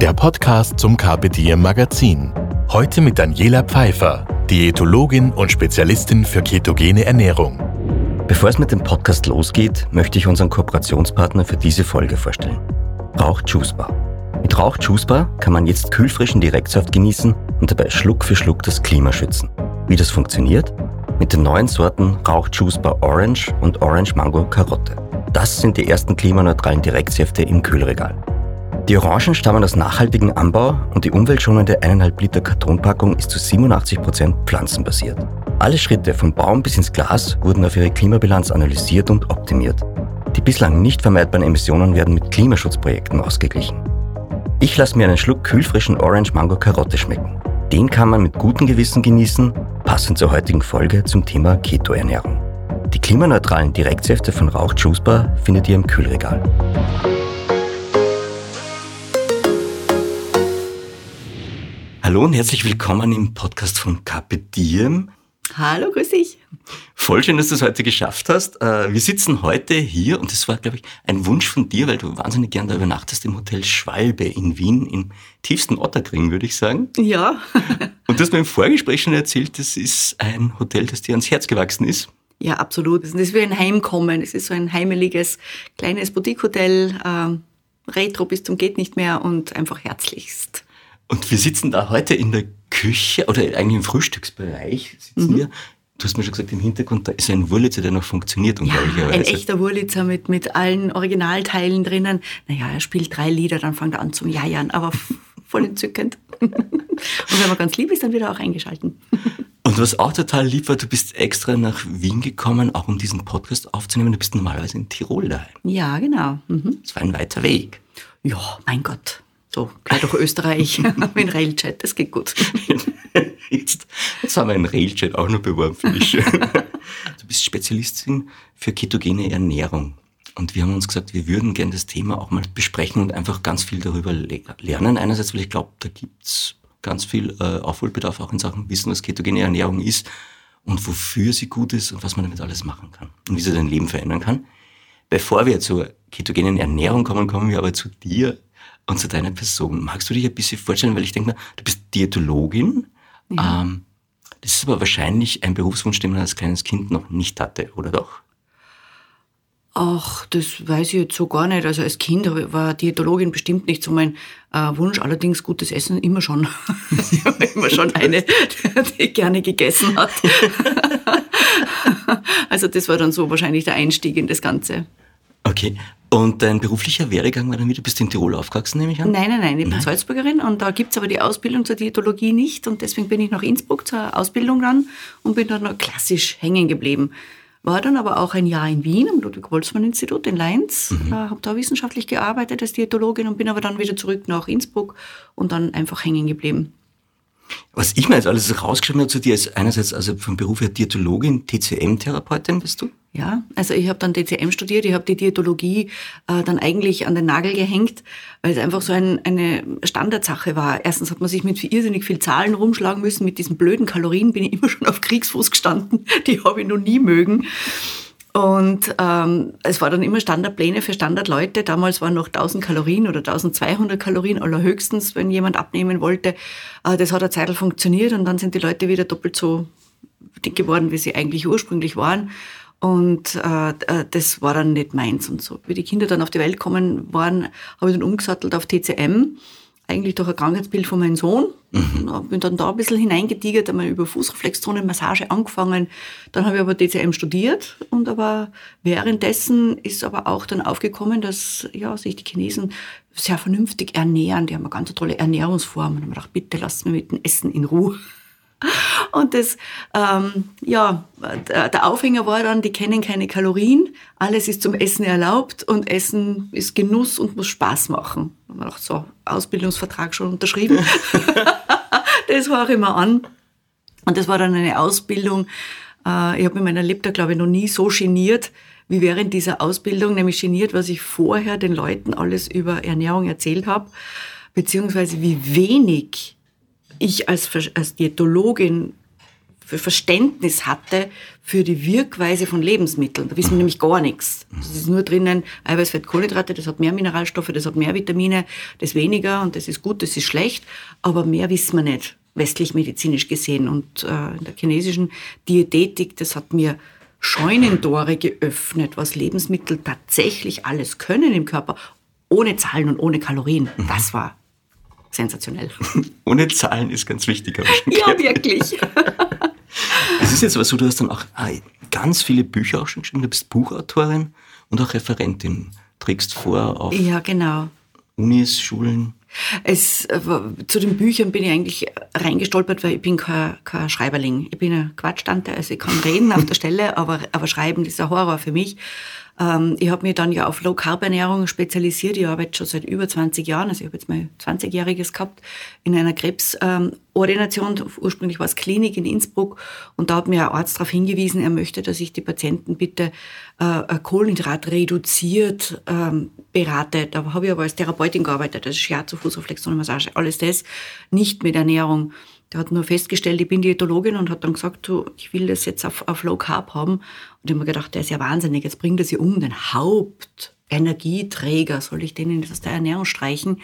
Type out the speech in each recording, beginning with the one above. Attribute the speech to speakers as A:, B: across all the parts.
A: der Podcast zum Carpe Diem Magazin. Heute mit Daniela Pfeiffer, Diätologin und Spezialistin für ketogene Ernährung.
B: Bevor es mit dem Podcast losgeht, möchte ich unseren Kooperationspartner für diese Folge vorstellen. Rauch Juice Bar. Mit Rauch Juice Bar kann man jetzt kühlfrischen Direktsaft genießen und dabei Schluck für Schluck das Klima schützen. Wie das funktioniert? Mit den neuen Sorten Rauch Juice Bar Orange und Orange Mango Karotte. Das sind die ersten klimaneutralen Direktsäfte im Kühlregal. Die Orangen stammen aus nachhaltigem Anbau und die umweltschonende 1,5 Liter Kartonpackung ist zu 87% pflanzenbasiert. Alle Schritte vom Baum bis ins Glas wurden auf ihre Klimabilanz analysiert und optimiert. Die bislang nicht vermeidbaren Emissionen werden mit Klimaschutzprojekten ausgeglichen. Ich lasse mir einen Schluck kühlfrischen Orange Mango Karotte schmecken. Den kann man mit gutem Gewissen genießen, passend zur heutigen Folge zum Thema Keto-Ernährung. Die klimaneutralen Direktsäfte von Rauch Juice Bar findet ihr im Kühlregal. Hallo und herzlich willkommen im Podcast von Carpe Diem.
C: Hallo, grüß dich.
B: Voll schön, dass du es heute geschafft hast. Äh, wir sitzen heute hier und das war, glaube ich, ein Wunsch von dir, weil du wahnsinnig gern da übernachtest im Hotel Schwalbe in Wien, im tiefsten Otterkring, würde ich sagen.
C: Ja.
B: Und du hast mir im Vorgespräch schon erzählt, das ist ein Hotel, das dir ans Herz gewachsen ist.
C: Ja, absolut. Das ist wie ein Heimkommen. Es ist so ein heimeliges, kleines Boutique-Hotel, ähm, Retro bis zum geht nicht mehr und einfach herzlichst.
B: Und wir sitzen da heute in der Küche oder eigentlich im Frühstücksbereich sitzen mhm. wir. Du hast mir schon gesagt, im Hintergrund, da ist ein Wurlitzer, der noch funktioniert,
C: unglaublicherweise. Ja, ein echter Wurlitzer mit, mit allen Originalteilen drinnen. Naja, er spielt drei Lieder, dann fängt er an zum Jajern, aber voll entzückend. Und wenn man ganz lieb ist, dann wird er auch eingeschalten.
B: Und was auch total lieb war, du bist extra nach Wien gekommen, auch um diesen Podcast aufzunehmen. Du bist normalerweise in Tirol daheim.
C: Ja, genau. Mhm.
B: Das war ein weiter Weg.
C: Ja, mein Gott. So, gleich durch Österreich mit Railjet, das geht gut.
B: Jetzt, jetzt haben wir einen Railjet auch noch beworben für dich. Du bist Spezialistin für ketogene Ernährung. Und wir haben uns gesagt, wir würden gerne das Thema auch mal besprechen und einfach ganz viel darüber lernen. Einerseits, weil ich glaube, da gibt's ganz viel äh, Aufholbedarf auch in Sachen Wissen, was ketogene Ernährung ist und wofür sie gut ist und was man damit alles machen kann und wie sie dein Leben verändern kann. Bevor wir zur ketogenen Ernährung kommen, kommen wir aber zu dir und zu deiner Person. Magst du dich ein bisschen vorstellen, weil ich denke, du bist Diätologin. Ja. Ähm, das ist aber wahrscheinlich ein Berufswunsch, den man als kleines Kind noch nicht hatte, oder doch?
C: Ach, das weiß ich jetzt so gar nicht. Also als Kind war Diätologin bestimmt nicht so mein äh, Wunsch. Allerdings gutes Essen immer schon. ich war immer schon eine, die gerne gegessen hat. also das war dann so wahrscheinlich der Einstieg in das Ganze.
B: Okay. Und dein beruflicher Werdegang war dann wieder, bist du in Tirol aufgewachsen, nehme ich an?
C: Nein, nein, nein, ich bin nein. Salzburgerin und da gibt es aber die Ausbildung zur Diätologie nicht und deswegen bin ich nach Innsbruck zur Ausbildung ran und bin dann noch klassisch hängen geblieben. War dann aber auch ein Jahr in Wien am Ludwig-Boltzmann-Institut in Leins, mhm. habe da wissenschaftlich gearbeitet als Diätologin und bin aber dann wieder zurück nach Innsbruck und dann einfach hängen geblieben.
B: Was ich mir jetzt alles rausgeschrieben habe zu dir, ist einerseits also vom Beruf her Diätologin, TCM-Therapeutin bist du?
C: Ja, also ich habe dann DCM studiert, ich habe die Diätologie äh, dann eigentlich an den Nagel gehängt, weil es einfach so ein, eine Standardsache war. Erstens hat man sich mit irrsinnig viel Zahlen rumschlagen müssen, mit diesen blöden Kalorien bin ich immer schon auf Kriegsfuß gestanden, die habe ich noch nie mögen. Und ähm, es war dann immer Standardpläne für Standardleute. Damals waren noch 1000 Kalorien oder 1200 Kalorien allerhöchstens, wenn jemand abnehmen wollte. Äh, das hat eine Zeit funktioniert und dann sind die Leute wieder doppelt so dick geworden, wie sie eigentlich ursprünglich waren. Und äh, äh das war dann nicht meins und so. Wie die Kinder dann auf die Welt kommen waren, habe ich dann umgesattelt auf TCM eigentlich durch ein Krankheitsbild von meinem Sohn. Mhm. Bin dann da ein bisschen hineingetigert, einmal über Fußreflexzonenmassage angefangen. Dann habe ich aber DCM studiert und aber währenddessen ist aber auch dann aufgekommen, dass ja, sich die Chinesen sehr vernünftig ernähren. Die haben eine ganz tolle Ernährungsform. Und ich habe gedacht, bitte lasst mir mit dem Essen in Ruhe. Und das, ähm, ja, der Aufhänger war dann, die kennen keine Kalorien, alles ist zum Essen erlaubt und Essen ist Genuss und muss Spaß machen. Haben wir gedacht, so, Ausbildungsvertrag schon unterschrieben. das höre ich mir an. Und das war dann eine Ausbildung. Äh, ich habe in meiner Lebtag, glaube ich, noch nie so geniert wie während dieser Ausbildung, nämlich geniert, was ich vorher den Leuten alles über Ernährung erzählt habe, beziehungsweise wie wenig ich als, als Diätologin für Verständnis hatte für die Wirkweise von Lebensmitteln. Da wissen wir nämlich gar nichts. Es ist nur drinnen Eiweiß, Fett, Kohlenhydrate, das hat mehr Mineralstoffe, das hat mehr Vitamine, das weniger und das ist gut, das ist schlecht, aber mehr wissen wir nicht, westlich medizinisch gesehen. Und äh, in der chinesischen Diätetik, das hat mir Scheunentore geöffnet, was Lebensmittel tatsächlich alles können im Körper, ohne Zahlen und ohne Kalorien. Das war sensationell.
B: Ohne Zahlen ist ganz wichtig.
C: Ja, wirklich.
B: Es ist jetzt aber so, du hast dann auch äh, ganz viele Bücher auch schon geschrieben. Du bist Buchautorin und auch Referentin. Trägst vor auf
C: ja, genau.
B: Unis, Schulen.
C: Es, äh, zu den Büchern bin ich eigentlich reingestolpert, weil ich bin kein, kein Schreiberling. Ich bin ein Quatschtante, also ich kann reden auf der Stelle, aber, aber schreiben ist ein Horror für mich. Ähm, ich habe mich dann ja auf Low-Carb-Ernährung spezialisiert. Ich arbeite schon seit über 20 Jahren, also ich habe jetzt mal 20-Jähriges gehabt, in einer Krebsordination. Ähm, Ursprünglich war es Klinik in Innsbruck und da hat mir ein Arzt darauf hingewiesen, er möchte, dass ich die Patienten bitte äh, Kohlenhydrat reduziert ähm, berate. Da habe ich aber als Therapeutin gearbeitet, also Shiatsu, Fußreflexion, Massage, alles das, nicht mit Ernährung. Der hat nur festgestellt, ich bin Diätologin und hat dann gesagt, du, ich will das jetzt auf, auf Low Carb haben. Und ich habe mir gedacht, der ist ja wahnsinnig, jetzt bringt er sie um, den Hauptenergieträger, soll ich den aus der Ernährung streichen?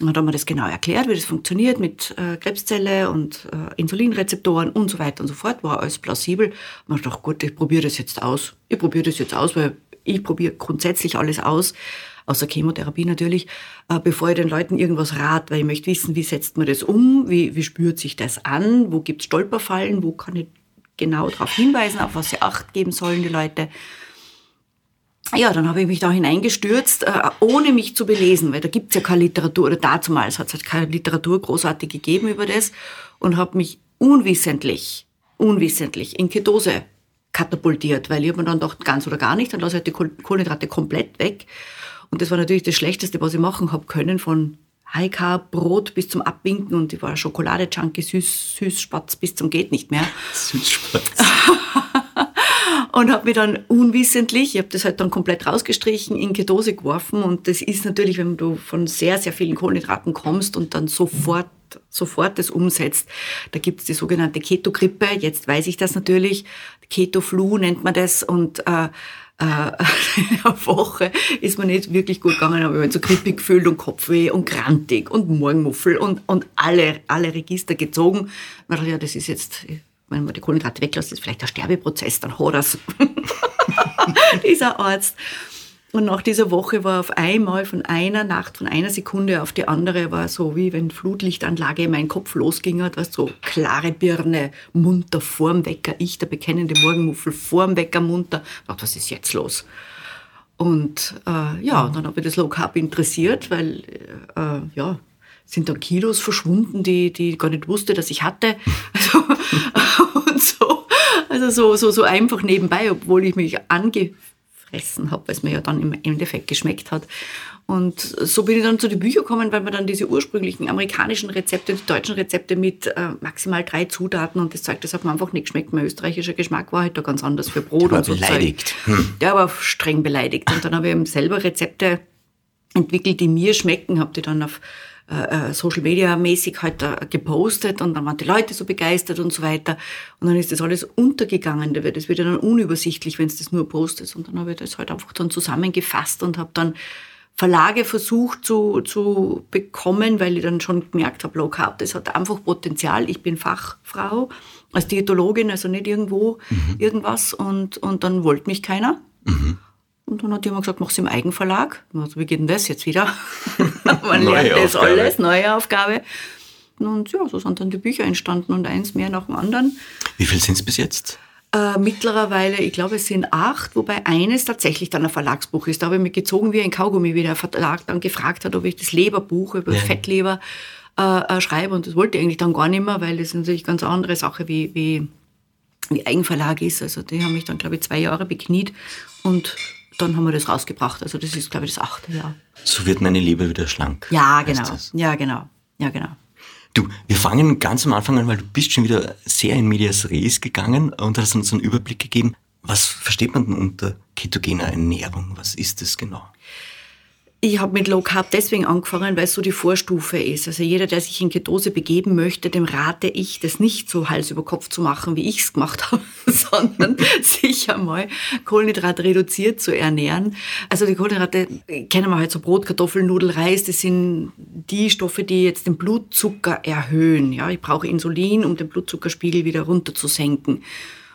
C: Und dann hat er mir das genau erklärt, wie das funktioniert mit äh, Krebszelle und äh, Insulinrezeptoren und so weiter und so fort. War alles plausibel. Und ich dachte, gut, ich probiere das jetzt aus. Ich probiere das jetzt aus, weil ich probiere grundsätzlich alles aus außer Chemotherapie natürlich, äh, bevor ich den Leuten irgendwas rat, weil ich möchte wissen, wie setzt man das um, wie, wie spürt sich das an, wo gibt es Stolperfallen, wo kann ich genau darauf hinweisen, auf was sie Acht geben sollen, die Leute. Ja, dann habe ich mich da hineingestürzt, äh, ohne mich zu belesen, weil da gibt es ja keine Literatur, oder dazumals hat es halt keine Literatur großartig gegeben über das und habe mich unwissentlich, unwissentlich in Ketose katapultiert, weil ich habe mir dann gedacht, ganz oder gar nicht, dann lasse ich halt die Kohlenhydrate komplett weg und das war natürlich das Schlechteste, was ich machen habe können, von High Carb, Brot bis zum Abwinken und ich war Schokolade-Junkie, süß, Süßspatz bis zum geht nicht mehr.
B: Süßspatz.
C: und habe mir dann unwissentlich, ich habe das halt dann komplett rausgestrichen, in Ketose geworfen und das ist natürlich, wenn du von sehr, sehr vielen Kohlenhydraten kommst und dann sofort sofort das umsetzt. Da gibt es die sogenannte Ketogrippe, jetzt weiß ich das natürlich, Keto-Flu nennt man das und äh, äh, eine Woche ist mir nicht wirklich gut gegangen, aber ich habe so krippig gefühlt und Kopfweh und grantig und Morgenmuffel und, und alle, alle Register gezogen. Dachte, ja, das ist jetzt, wenn man die Kohlenhydrate weglässt, ist vielleicht der Sterbeprozess, dann hat das dieser Arzt. Und nach dieser Woche war auf einmal von einer Nacht, von einer Sekunde auf die andere, war so wie wenn Flutlichtanlage in meinen Kopf losging, hat, was so klare Birne, munter vorm Wecker, ich, der bekennende Morgenmuffel, vorm Wecker munter. Dachte, was ist jetzt los? Und äh, ja, dann habe ich das Low Carb interessiert, weil äh, ja, sind dann Kilos verschwunden, die, die ich gar nicht wusste, dass ich hatte. Also, und so, also so, so, so einfach nebenbei, obwohl ich mich ange gefressen habe, weil es mir ja dann im Endeffekt geschmeckt hat. Und so bin ich dann zu den Büchern gekommen, weil man dann diese ursprünglichen amerikanischen Rezepte, die deutschen Rezepte mit äh, maximal drei Zutaten und das Zeug, das hat mir einfach nicht geschmeckt. Mein österreichischer Geschmack war halt da ganz anders für Brot
B: und so beleidigt.
C: Zeug. Hm. Der war streng beleidigt. Und dann habe ich eben selber Rezepte entwickelt, die mir schmecken, habe die dann auf äh, äh, Social Media mäßig halt äh, gepostet und dann waren die Leute so begeistert und so weiter. Und dann ist das alles untergegangen. Das wird ja dann unübersichtlich, wenn es das nur postet. Und dann habe ich das halt einfach dann zusammengefasst und habe dann Verlage versucht zu, zu bekommen, weil ich dann schon gemerkt habe, Low Carb, das hat einfach Potenzial. Ich bin Fachfrau als Diätologin, also nicht irgendwo mhm. irgendwas. Und, und dann wollte mich keiner. Mhm. Und dann hat jemand gesagt, mach es im Eigenverlag. Also, wie geht denn das jetzt wieder? Man lernt das Aufgabe. alles, neue Aufgabe. Und ja, so sind dann die Bücher entstanden und eins mehr nach dem anderen.
B: Wie viel sind es bis jetzt?
C: Äh, mittlerweile, ich glaube, es sind acht, wobei eines tatsächlich dann ein Verlagsbuch ist. Da habe ich mich gezogen wie ein Kaugummi, wie der Verlag dann gefragt hat, ob ich das Leberbuch über ja. Fettleber äh, äh, schreibe. Und das wollte ich eigentlich dann gar nicht mehr, weil das natürlich ganz andere Sache wie, wie, wie Eigenverlag ist. Also die haben mich dann, glaube ich, zwei Jahre bekniet und dann haben wir das rausgebracht. Also das ist, glaube ich, das achte Jahr.
B: So wird meine Liebe wieder schlank.
C: Ja, genau. Ja, genau. Ja, genau.
B: Du, wir fangen ganz am Anfang an, weil du bist schon wieder sehr in Medias Res gegangen und hast uns einen Überblick gegeben. Was versteht man denn unter ketogener Ernährung? Was ist das genau?
C: Ich habe mit Low Carb deswegen angefangen, weil es so die Vorstufe ist. Also jeder, der sich in Ketose begeben möchte, dem rate ich, das nicht so Hals über Kopf zu machen, wie ich es gemacht habe, sondern sich einmal Kohlenhydrat reduziert zu ernähren. Also die Kohlenhydrate kennen wir halt so Brot, Kartoffeln, Nudel, Reis. Das sind die Stoffe, die jetzt den Blutzucker erhöhen. Ja, ich brauche Insulin, um den Blutzuckerspiegel wieder runter zu senken.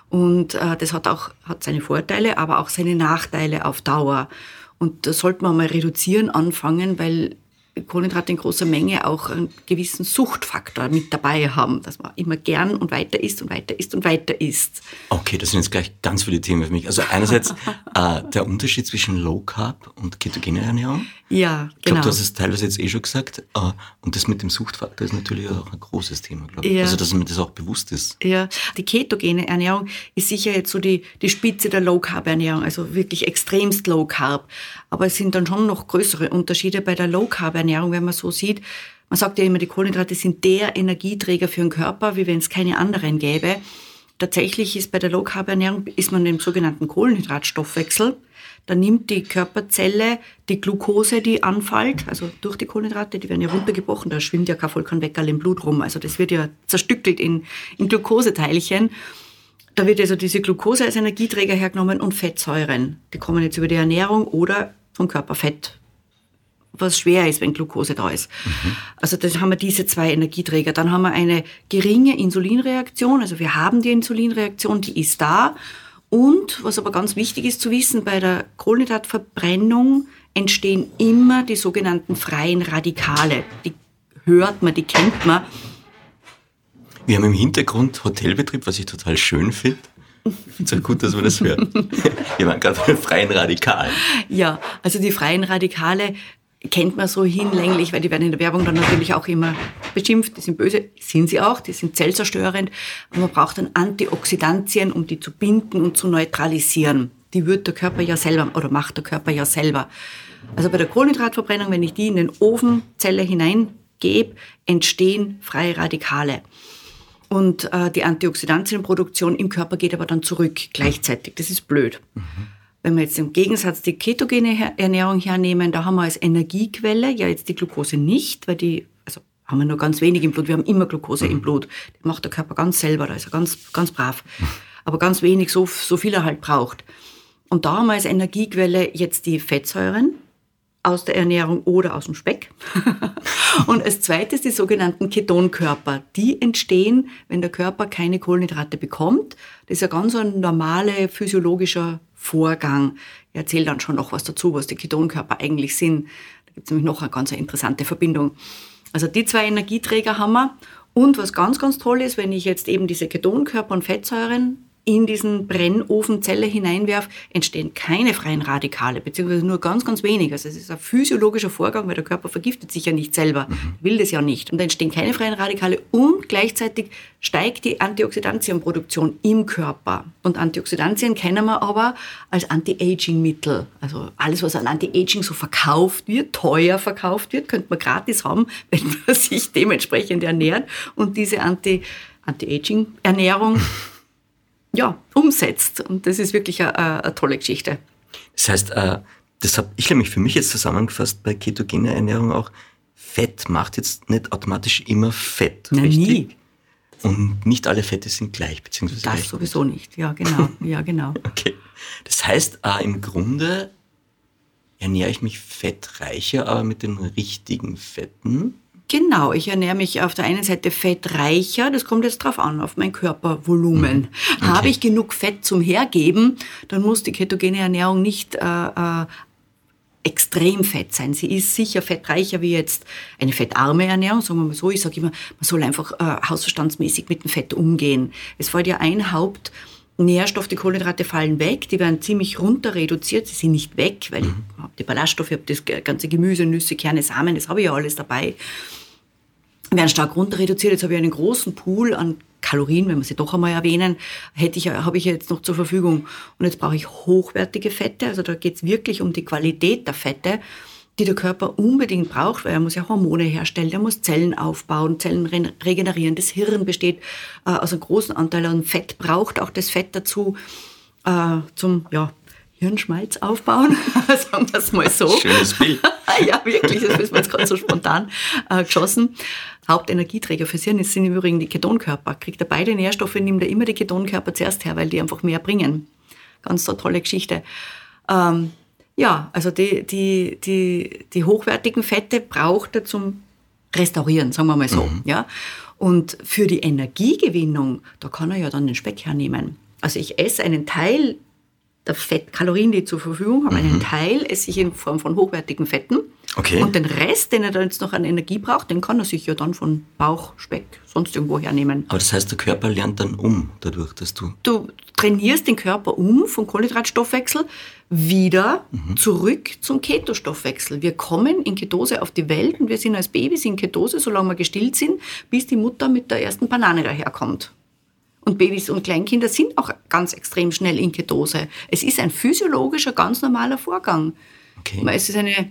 C: Und äh, das hat auch hat seine Vorteile, aber auch seine Nachteile auf Dauer. Und da sollte man mal reduzieren anfangen, weil Kohlenhydrate in großer Menge auch einen gewissen Suchtfaktor mit dabei haben, dass man immer gern und weiter isst und weiter isst und weiter isst.
B: Okay, das sind jetzt gleich ganz viele Themen für mich. Also einerseits äh, der Unterschied zwischen Low Carb und ketogene Ernährung.
C: Ja, genau.
B: Ich glaube, du hast es teilweise jetzt eh schon gesagt. Äh, und das mit dem Suchtfaktor ist natürlich auch ein großes Thema, glaube ich. Ja. Also, dass mir das auch bewusst ist.
C: Ja, die ketogene Ernährung ist sicher jetzt so die, die Spitze der Low Carb Ernährung, also wirklich extremst Low Carb. Aber es sind dann schon noch größere Unterschiede bei der Low Carb Ernährung, wenn man so sieht. Man sagt ja immer, die Kohlenhydrate sind der Energieträger für den Körper, wie wenn es keine anderen gäbe. Tatsächlich ist bei der Low Carb Ernährung ist man im sogenannten Kohlenhydratstoffwechsel. Da nimmt die Körperzelle die Glucose, die anfällt, also durch die Kohlenhydrate, die werden ja runtergebrochen, da schwimmt ja kein Volkanweckerl im Blut rum. Also das wird ja zerstückelt in, in Glukoseteilchen. Da wird also diese Glucose als Energieträger hergenommen und Fettsäuren. Die kommen jetzt über die Ernährung oder vom Körperfett, was schwer ist, wenn Glucose da ist. Mhm. Also das haben wir diese zwei Energieträger. Dann haben wir eine geringe Insulinreaktion. Also wir haben die Insulinreaktion, die ist da. Und was aber ganz wichtig ist zu wissen, bei der Kohlenhydratverbrennung entstehen immer die sogenannten freien Radikale. Die hört man, die kennt man.
B: Wir haben im Hintergrund Hotelbetrieb, was ich total schön finde. Ich finde es auch gut, dass man das hört. Wir waren gerade bei den freien Radikalen.
C: Ja, also die freien Radikale kennt man so hinlänglich, weil die werden in der Werbung dann natürlich auch immer beschimpft. Die sind böse, sind sie auch, die sind zellzerstörend. Aber man braucht dann Antioxidantien, um die zu binden und zu neutralisieren. Die wird der Körper ja selber oder macht der Körper ja selber. Also bei der Kohlenhydratverbrennung, wenn ich die in den Ofenzelle hineingebe, entstehen freie Radikale. Und äh, die Antioxidantienproduktion im Körper geht aber dann zurück gleichzeitig. Das ist blöd. Mhm. Wenn wir jetzt im Gegensatz die ketogene Ernährung hernehmen, da haben wir als Energiequelle ja jetzt die Glucose nicht, weil die, also haben wir nur ganz wenig im Blut, wir haben immer Glucose mhm. im Blut. Die macht der Körper ganz selber, da ist er ganz, ganz brav. Aber ganz wenig, so, so viel er halt braucht. Und da haben wir als Energiequelle jetzt die Fettsäuren, aus der Ernährung oder aus dem Speck. und als zweites die sogenannten Ketonkörper. Die entstehen, wenn der Körper keine Kohlenhydrate bekommt. Das ist ein ganz ein normaler physiologischer Vorgang. Ich erzähle dann schon noch was dazu, was die Ketonkörper eigentlich sind. Da gibt es nämlich noch eine ganz interessante Verbindung. Also die zwei Energieträger haben wir. Und was ganz, ganz toll ist, wenn ich jetzt eben diese Ketonkörper und Fettsäuren in diesen Brennofenzelle hineinwerfe, entstehen keine freien Radikale, beziehungsweise nur ganz, ganz wenig. Also es ist ein physiologischer Vorgang, weil der Körper vergiftet sich ja nicht selber, mhm. will das ja nicht. Und da entstehen keine freien Radikale und gleichzeitig steigt die Antioxidantienproduktion im Körper. Und Antioxidantien kennen wir aber als Anti-Aging-Mittel. Also alles, was an Anti-Aging so verkauft wird, teuer verkauft wird, könnte man gratis haben, wenn man sich dementsprechend ernährt. Und diese Anti-Aging-Ernährung ja, umsetzt. Und das ist wirklich eine, eine tolle Geschichte.
B: Das heißt, äh, das habe ich nämlich für mich jetzt zusammengefasst bei ketogener Ernährung auch. Fett macht jetzt nicht automatisch immer Fett,
C: Na, richtig? Nie.
B: Und nicht alle Fette sind gleich, beziehungsweise.
C: Das sowieso nicht, ja, genau. Ja, genau.
B: okay. Das heißt, äh, im Grunde ernähre ich mich fettreicher, aber mit den richtigen Fetten.
C: Genau, ich ernähre mich auf der einen Seite fettreicher, das kommt jetzt drauf an, auf mein Körpervolumen. Mhm. Okay. Habe ich genug Fett zum Hergeben, dann muss die ketogene Ernährung nicht äh, äh, extrem fett sein. Sie ist sicher fettreicher wie jetzt eine fettarme Ernährung, sagen wir mal so. Ich sage immer, man soll einfach äh, hausverstandsmäßig mit dem Fett umgehen. Es fällt ja ein Haupt... Nährstoff, die Kohlenhydrate fallen weg, die werden ziemlich runter reduziert, sie sind nicht weg, weil mhm. ich habe die Ballaststoffe, ich habe das ganze Gemüse, Nüsse, Kerne, Samen, das habe ich ja alles dabei werden stark runter reduziert. Jetzt habe ich einen großen Pool an Kalorien, wenn wir sie doch einmal erwähnen, hätte ich, habe ich jetzt noch zur Verfügung. Und jetzt brauche ich hochwertige Fette, also da geht es wirklich um die Qualität der Fette. die der Körper unbedingt braucht, weil er muss ja Hormone herstellen, er muss Zellen aufbauen, Zellen regenerieren. Das Hirn besteht äh, aus einem großen Anteil an Fett, braucht auch das Fett dazu äh, zum ja, Hirnschmalz aufbauen, sagen wir es mal so.
B: Schönes Bild.
C: ja, wirklich, das ist mir jetzt gerade so spontan äh, geschossen. Hauptenergieträger fürs Hirn sind im Übrigen die Ketonkörper. Kriegt er beide Nährstoffe, nimmt er immer die Ketonkörper zuerst her, weil die einfach mehr bringen. Ganz so tolle Geschichte. Ähm, ja, also die, die, die, die hochwertigen Fette braucht er zum Restaurieren, sagen wir mal so. Mhm. Ja? Und für die Energiegewinnung, da kann er ja dann den Speck hernehmen. Also ich esse einen Teil der Fettkalorien, die ich zur Verfügung habe, mhm. einen Teil esse ich in Form von hochwertigen Fetten.
B: Okay.
C: Und den Rest, den er dann jetzt noch an Energie braucht, den kann er sich ja dann von Bauch, Speck, sonst irgendwo hernehmen.
B: Aber das heißt, der Körper lernt dann um, dadurch, dass du.
C: Du trainierst den Körper um vom Kohlenhydratstoffwechsel wieder mhm. zurück zum Ketostoffwechsel. Wir kommen in Ketose auf die Welt und wir sind als Babys in Ketose, solange wir gestillt sind, bis die Mutter mit der ersten Banane daherkommt. Und Babys und Kleinkinder sind auch ganz extrem schnell in Ketose. Es ist ein physiologischer, ganz normaler Vorgang. Okay. Es ist eine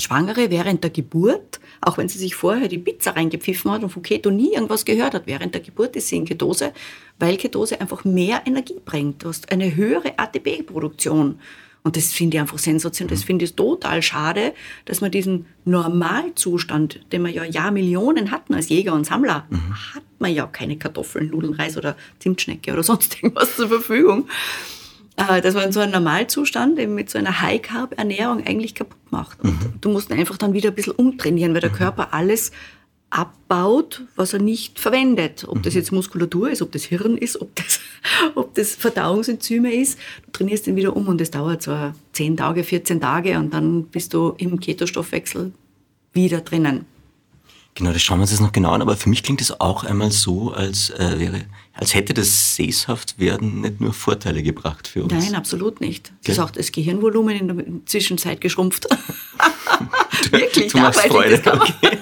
C: Schwangere während der Geburt, auch wenn sie sich vorher die Pizza reingepfiffen hat und von Keto nie irgendwas gehört hat, während der Geburt ist sie in Ketose, weil Ketose einfach mehr Energie bringt. Du hast eine höhere ATP-Produktion. Und das finde ich einfach sensationell. Das finde ich total schade, dass man diesen Normalzustand, den wir ja Jahrmillionen hatten als Jäger und Sammler, mhm. hat man ja keine Kartoffeln, Nudeln, Reis oder Zimtschnecke oder sonst irgendwas zur Verfügung. Äh, dass man so einen Normalzustand eben mit so einer High-Carb-Ernährung eigentlich kaputt macht. Und mhm. du musst einfach dann wieder ein bisschen umtrainieren, weil der mhm. Körper alles abbaut, was er nicht verwendet. Ob das mhm. jetzt Muskulatur ist, ob das Hirn ist, ob das, ob das Verdauungsenzyme ist. Du trainierst ihn wieder um und es dauert so 10 Tage, 14 Tage und dann bist du im Ketostoffwechsel wieder drinnen.
B: Genau, das schauen wir uns jetzt noch genau an, aber für mich klingt es auch einmal so, als äh, wäre, als hätte das Sesshaftwerden nicht nur Vorteile gebracht für uns.
C: Nein, absolut nicht. Das ist auch das Gehirnvolumen in der Zwischenzeit geschrumpft. Wirklich,
B: du machst Freude. Okay.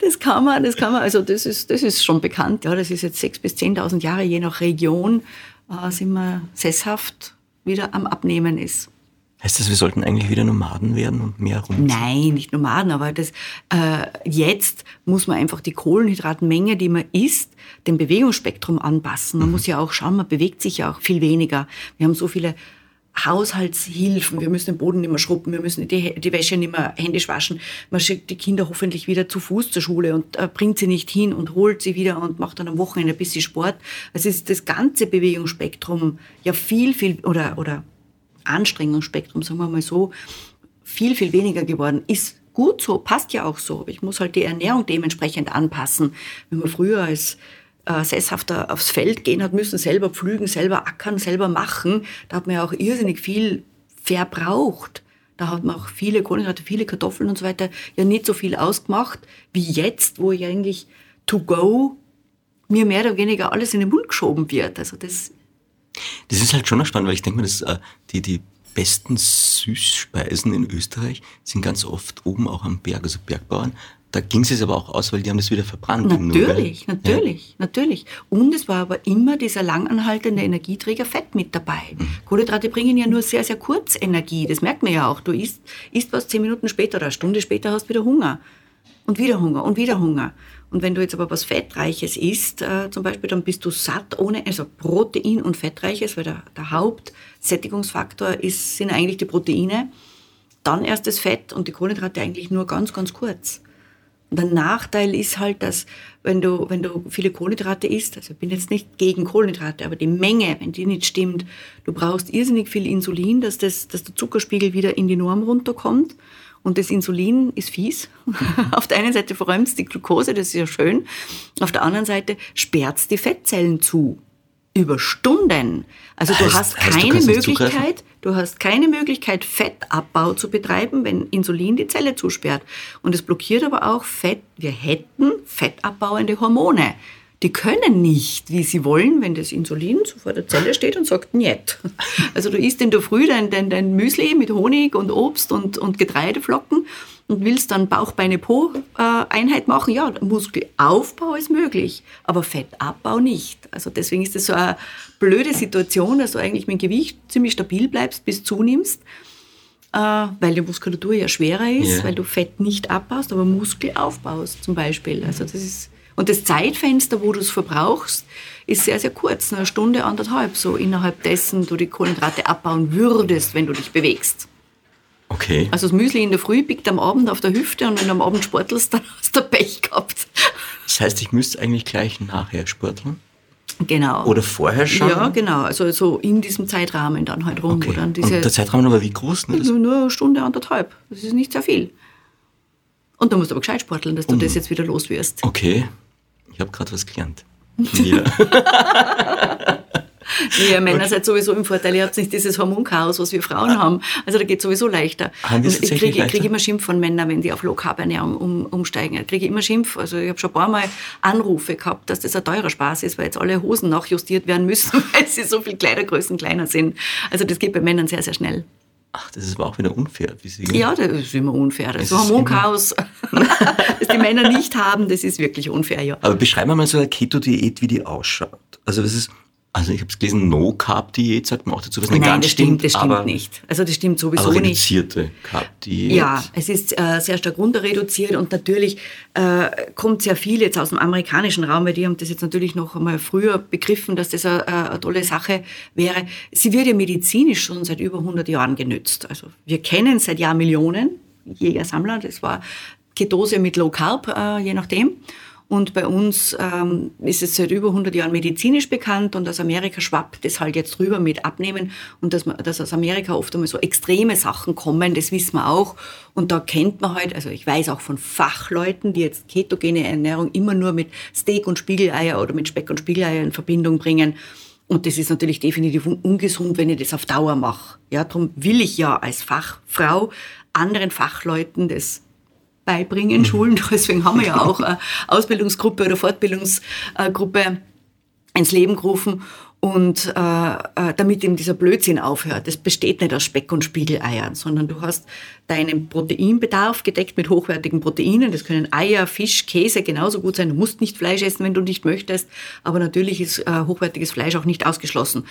C: Das kann man, das kann man, also das ist, das ist schon bekannt. Ja, das ist jetzt 6.000 bis 10.000 Jahre, je nach Region, äh, sind wir sesshaft wieder am Abnehmen ist.
B: Heißt das, wir sollten eigentlich wieder Nomaden werden und mehr rum?
C: Nein, nicht Nomaden, aber das, äh, jetzt muss man einfach die Kohlenhydratmenge, die man isst, dem Bewegungsspektrum anpassen. Man mhm. muss ja auch schauen, man bewegt sich ja auch viel weniger. Wir haben so viele Haushaltshilfen, wir müssen den Boden nicht mehr schrubben, wir müssen die, die Wäsche nicht mehr händisch waschen. Man schickt die Kinder hoffentlich wieder zu Fuß zur Schule und äh, bringt sie nicht hin und holt sie wieder und macht dann am Wochenende ein bisschen Sport. Also ist das ganze Bewegungsspektrum ja viel, viel, oder, oder Anstrengungsspektrum, sagen wir mal so, viel, viel weniger geworden. Ist gut so, passt ja auch so. Ich muss halt die Ernährung dementsprechend anpassen. Wenn man früher als äh, Sesshafter aufs Feld gehen hat müssen, selber pflügen, selber ackern, selber machen, da hat man ja auch irrsinnig viel verbraucht. Da hat man auch viele Kohlenhydrate, viele Kartoffeln und so weiter ja nicht so viel ausgemacht wie jetzt, wo ich eigentlich to go mir mehr oder weniger alles in den Mund geschoben wird. Also das
B: das ist halt schon spannend, weil ich denke mir, dass äh, die, die besten Süßspeisen in Österreich sind ganz oft oben auch am Berg, also Bergbauern. Da ging es aber auch aus, weil die haben das wieder verbrannt.
C: Natürlich, nur, natürlich, ja. natürlich. Und es war aber immer dieser langanhaltende Energieträger Fett mit dabei. Mhm. Kohlenhydrate bringen ja nur sehr, sehr kurz Energie. Das merkt man ja auch. Du isst, isst was zehn Minuten später oder eine Stunde später hast wieder Hunger. Und wieder Hunger und wieder Hunger. Und wenn du jetzt aber was Fettreiches isst, äh, zum Beispiel, dann bist du satt ohne, also Protein und Fettreiches, weil der, der Hauptsättigungsfaktor ist, sind eigentlich die Proteine. Dann erst das Fett und die Kohlenhydrate eigentlich nur ganz, ganz kurz. Und der Nachteil ist halt, dass wenn du, wenn du viele Kohlenhydrate isst, also ich bin jetzt nicht gegen Kohlenhydrate, aber die Menge, wenn die nicht stimmt, du brauchst irrsinnig viel Insulin, dass, das, dass der Zuckerspiegel wieder in die Norm runterkommt. Und das Insulin ist fies. Auf der einen Seite verräumt es die Glucose, das ist ja schön. Auf der anderen Seite sperrt es die Fettzellen zu. Über Stunden. Also heißt, du hast keine du Möglichkeit, du hast keine Möglichkeit, Fettabbau zu betreiben, wenn Insulin die Zelle zusperrt. Und es blockiert aber auch Fett. Wir hätten fettabbauende Hormone die können nicht, wie sie wollen, wenn das Insulin so vor der Zelle steht und sagt, niet. Also du isst in der Früh dein, dein, dein Müsli mit Honig und Obst und, und Getreideflocken und willst dann Bauch-Beine-Po-Einheit machen. Ja, Muskelaufbau ist möglich, aber Fettabbau nicht. Also deswegen ist das so eine blöde Situation, dass du eigentlich mit dem Gewicht ziemlich stabil bleibst, bis zunimmst äh, weil die Muskulatur ja schwerer ist,
B: Ja.
C: weil du Fett nicht abbaust, aber Muskel aufbaust zum Beispiel. Also das ist und das Zeitfenster, wo du es verbrauchst, ist sehr, sehr kurz, eine Stunde, anderthalb, so innerhalb dessen du die Kohlenhydrate abbauen würdest, wenn du dich bewegst.
B: Okay.
C: Also das Müsli in der Früh biegt am Abend auf der Hüfte und wenn du am Abend sportelst, dann hast du Pech gehabt.
B: Das heißt, ich müsste eigentlich gleich nachher sporteln?
C: Genau.
B: Oder vorher schon?
C: Ja, genau. Also so in diesem Zeitrahmen dann halt rum.
B: Okay.
C: Wo dann
B: Und
C: diese,
B: der Zeitrahmen aber wie groß? Ne?
C: Nur, nur eine Stunde, anderthalb. Das ist nicht sehr viel. Und du musst aber gescheit sporteln, dass du das jetzt wieder los wirst.
B: okay. Ich habe gerade was gelernt. Ja.
C: Ihr Männer seid sowieso im Vorteil, ihr habt nicht dieses Hormonchaos, was wir Frauen haben. Also da geht sowieso leichter.
B: Haben wir
C: ich kriege kriege immer Schimpf von Männern, wenn die auf Low-Carb-Ernährung um, umsteigen. Ich kriege immer Schimpf. Also ich habe schon ein paar Mal Anrufe gehabt, dass das ein teurer Spaß ist, weil jetzt alle Hosen nachjustiert werden müssen, weil sie so viel Kleidergrößen kleiner sind. Also das geht bei Männern sehr, sehr schnell.
B: Ach, das ist aber auch wieder unfair. Wie Sie
C: Ja, das ist immer unfair.
B: Es
C: So Hormonchaos, das die Männer nicht haben, das ist wirklich unfair, ja.
B: Aber beschreib mir mal so eine Keto-Diät, wie die ausschaut. Also das ist, also ich habe es gelesen, No-Carb-Diät sagt man auch dazu, was nicht
C: Nein,
B: ganz
C: das stimmt, das stimmt nicht. Also das stimmt sowieso
B: aber
C: nicht.
B: reduzierte Carb-Diät.
C: Ja, es ist äh, sehr stark runterreduziert und natürlich äh, kommt sehr viel jetzt aus dem amerikanischen Raum, weil die haben das jetzt natürlich noch einmal früher begriffen, dass das eine, eine tolle Sache wäre. Sie wird ja medizinisch schon seit über 100 Jahren genützt. Also wir kennen seit Jahrmillionen Jäger, Sammler, das war Ketose mit Low Carb, äh, je nachdem. Und bei uns ähm, ist es seit über 100 Jahren medizinisch bekannt und aus Amerika schwappt es halt jetzt rüber mit Abnehmen und dass, man, dass aus Amerika oft einmal so extreme Sachen kommen, das wissen wir auch. Und da kennt man halt, also ich weiß auch von Fachleuten, die jetzt ketogene Ernährung immer nur mit Steak und Spiegeleier oder mit Speck und Spiegeleier in Verbindung bringen. Und das ist natürlich definitiv un- ungesund, wenn ich das auf Dauer mache. Ja, darum will ich ja als Fachfrau anderen Fachleuten das beibringen, Schulen. Deswegen haben wir ja auch eine Ausbildungsgruppe oder Fortbildungsgruppe ins Leben gerufen und äh, äh, damit eben dieser Blödsinn aufhört. Das besteht nicht aus Speck und Spiegeleiern, sondern du hast deinen Proteinbedarf gedeckt mit hochwertigen Proteinen. Das können Eier, Fisch, Käse genauso gut sein. Du musst nicht Fleisch essen, wenn du nicht möchtest, aber natürlich ist äh, hochwertiges Fleisch auch nicht ausgeschlossen.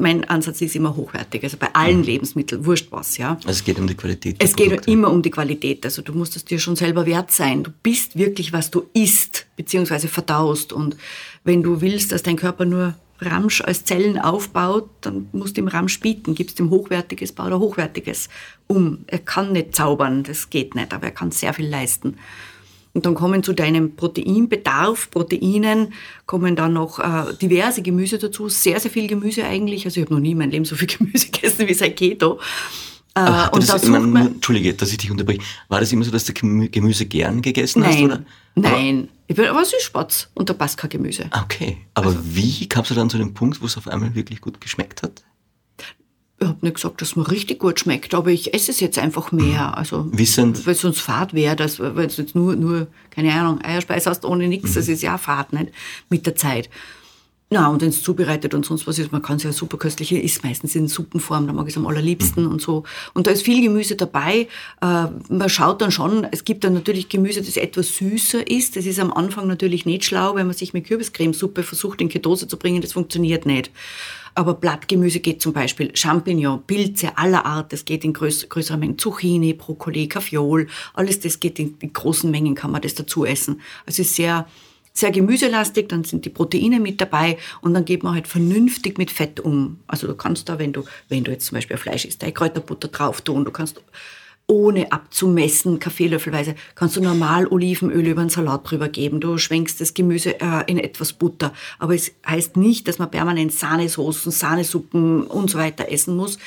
C: Mein Ansatz ist immer hochwertig, also bei allen Lebensmitteln, wurscht was, ja.
B: Also es geht um die Qualität.
C: Es geht
B: Produkte.
C: immer um die Qualität. Also du musst es dir schon selber wert sein. Du bist wirklich, was du isst, beziehungsweise verdaust. Und wenn du willst, dass dein Körper nur Ramsch als Zellen aufbaut, dann musst du ihm Ramsch bieten. Gibst ihm Hochwertiges, baut er Hochwertiges um. Er kann nicht zaubern, das geht nicht, aber er kann sehr viel leisten. Und dann kommen zu deinem Proteinbedarf, Proteinen, kommen dann noch äh, diverse Gemüse dazu, sehr, sehr viel Gemüse eigentlich. Also ich habe noch nie in meinem Leben so viel Gemüse gegessen wie seit Keto. Äh,
B: Aber
C: und da
B: das nur,
C: man,
B: Entschuldige, dass ich dich unterbreche. War das immer so, dass du Gemü- Gemüse gern gegessen hast?
C: Nein,
B: Oder?
C: nein. Ich bin aber Süßspatz und da passt kein Gemüse.
B: Aber, okay, aber
C: Also
B: wie kamst du dann zu dem Punkt, wo es auf einmal wirklich gut geschmeckt hat?
C: Ich habe nicht gesagt, dass mir richtig gut schmeckt, aber ich esse es jetzt einfach mehr. Also,
B: Wissend.
C: Weil es sonst fad wäre, dass- weil du jetzt nur, nur, keine Ahnung, Eierspeise hast ohne nichts, das ist ja fad, nicht? Mit der Zeit. Na, und wenn es zubereitet und sonst was ist, man kann es ja super köstlich, ist meistens in Suppenform, da mag ich es am allerliebsten und so. Und da ist viel Gemüse dabei. Äh, man schaut dann schon, es gibt dann natürlich Gemüse, das etwas süßer ist. Das ist am Anfang natürlich nicht schlau, wenn man sich mit Kürbiscremesuppe versucht, in Ketose zu bringen, das funktioniert nicht. Aber Blattgemüse geht zum Beispiel, Champignon, Pilze aller Art, das geht in größ größeren Mengen, Zucchini, Brokkoli, Kaffeeol, alles das geht in, in großen Mengen, kann man das dazu essen. Also ist sehr, sehr gemüselastig, dann sind die Proteine mit dabei und dann geht man halt vernünftig mit Fett um. Also du kannst da, wenn du, wenn du jetzt zum Beispiel Fleisch isst, deine Kräuterbutter drauf tun, du kannst ohne abzumessen, Kaffeelöffelweise, kannst du normal Olivenöl über einen Salat drüber geben. Du schwenkst das Gemüse äh, in etwas Butter. Aber es heißt nicht, dass man permanent Sahnesoßen, Sahnesuppen und so weiter essen muss.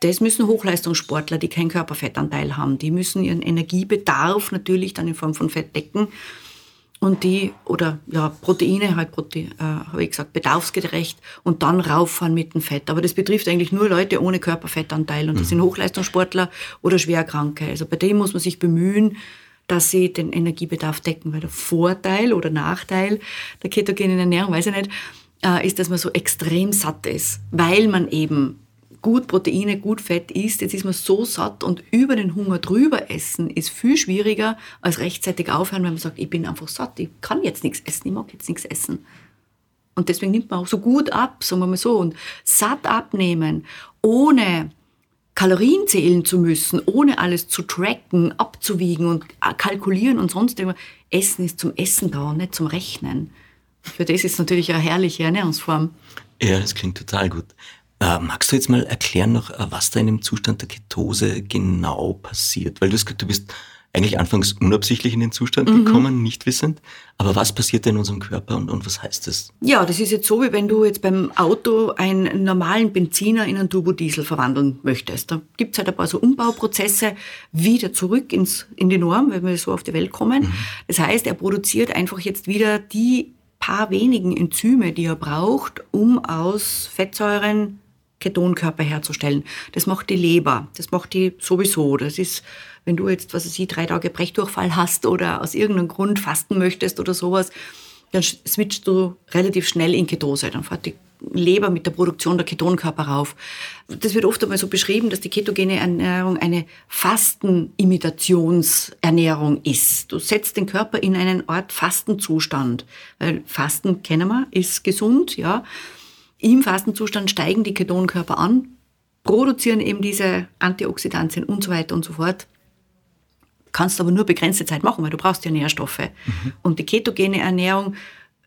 C: Das müssen Hochleistungssportler, die keinen Körperfettanteil haben. Die müssen ihren Energiebedarf natürlich dann in Form von Fett decken. Und die, oder ja, Proteine, halt Protein, äh, habe ich gesagt, bedarfsgerecht und dann rauffahren mit dem Fett. Aber das betrifft eigentlich nur Leute ohne Körperfettanteil und das sind Hochleistungssportler oder Schwerkranke. Also bei denen muss man sich bemühen, dass sie den Energiebedarf decken, weil der Vorteil oder Nachteil der ketogenen Ernährung, weiß ich nicht, äh, ist, dass man so extrem satt ist, weil man eben gut Proteine, gut Fett isst, jetzt ist man so satt und über den Hunger drüber essen ist viel schwieriger als rechtzeitig aufhören, wenn man sagt, ich bin einfach satt, ich kann jetzt nichts essen, ich mag jetzt nichts essen. Und deswegen nimmt man auch so gut ab, sagen wir mal so. Und satt abnehmen, ohne Kalorien zählen zu müssen, ohne alles zu tracken, abzuwiegen und äh, kalkulieren und sonst immer. Essen ist zum Essen da und nicht zum Rechnen. Für das ist natürlich eine herrliche Ernährungsform.
B: Ja, das klingt total gut. Äh, magst du jetzt mal erklären noch, äh, was da in dem Zustand der Ketose genau passiert? Weil du hast gesagt, du bist eigentlich anfangs unabsichtlich in den Zustand mhm. gekommen, nicht wissend. Aber was passiert in unserem Körper und, und was heißt das?
C: Ja, das ist jetzt so, wie wenn du jetzt beim Auto einen normalen Benziner in einen Turbodiesel verwandeln möchtest. Da gibt es halt ein paar so Umbauprozesse wieder zurück ins, in die Norm, wenn wir so auf die Welt kommen. Mhm. Das heißt, er produziert einfach jetzt wieder die paar wenigen Enzyme, die er braucht, um aus Fettsäuren Ketonkörper herzustellen. Das macht die Leber, das macht die sowieso. Das ist, wenn du jetzt, was ich, drei Tage Brechdurchfall hast oder aus irgendeinem Grund fasten möchtest oder sowas, dann switchst du relativ schnell in Ketose. Dann fährt die Leber mit der Produktion der Ketonkörper rauf. Das wird oft einmal so beschrieben, dass die ketogene Ernährung eine Fastenimmitationsernährung ist. Du setzt den Körper in einen Art Fastenzustand. Weil Fasten kennen wir, ist gesund, ja. Im Fastenzustand steigen die Ketonkörper an, produzieren eben diese Antioxidantien und so weiter und so fort. Kannst aber nur begrenzte Zeit machen, weil du brauchst ja Nährstoffe. Mhm. Und die ketogene Ernährung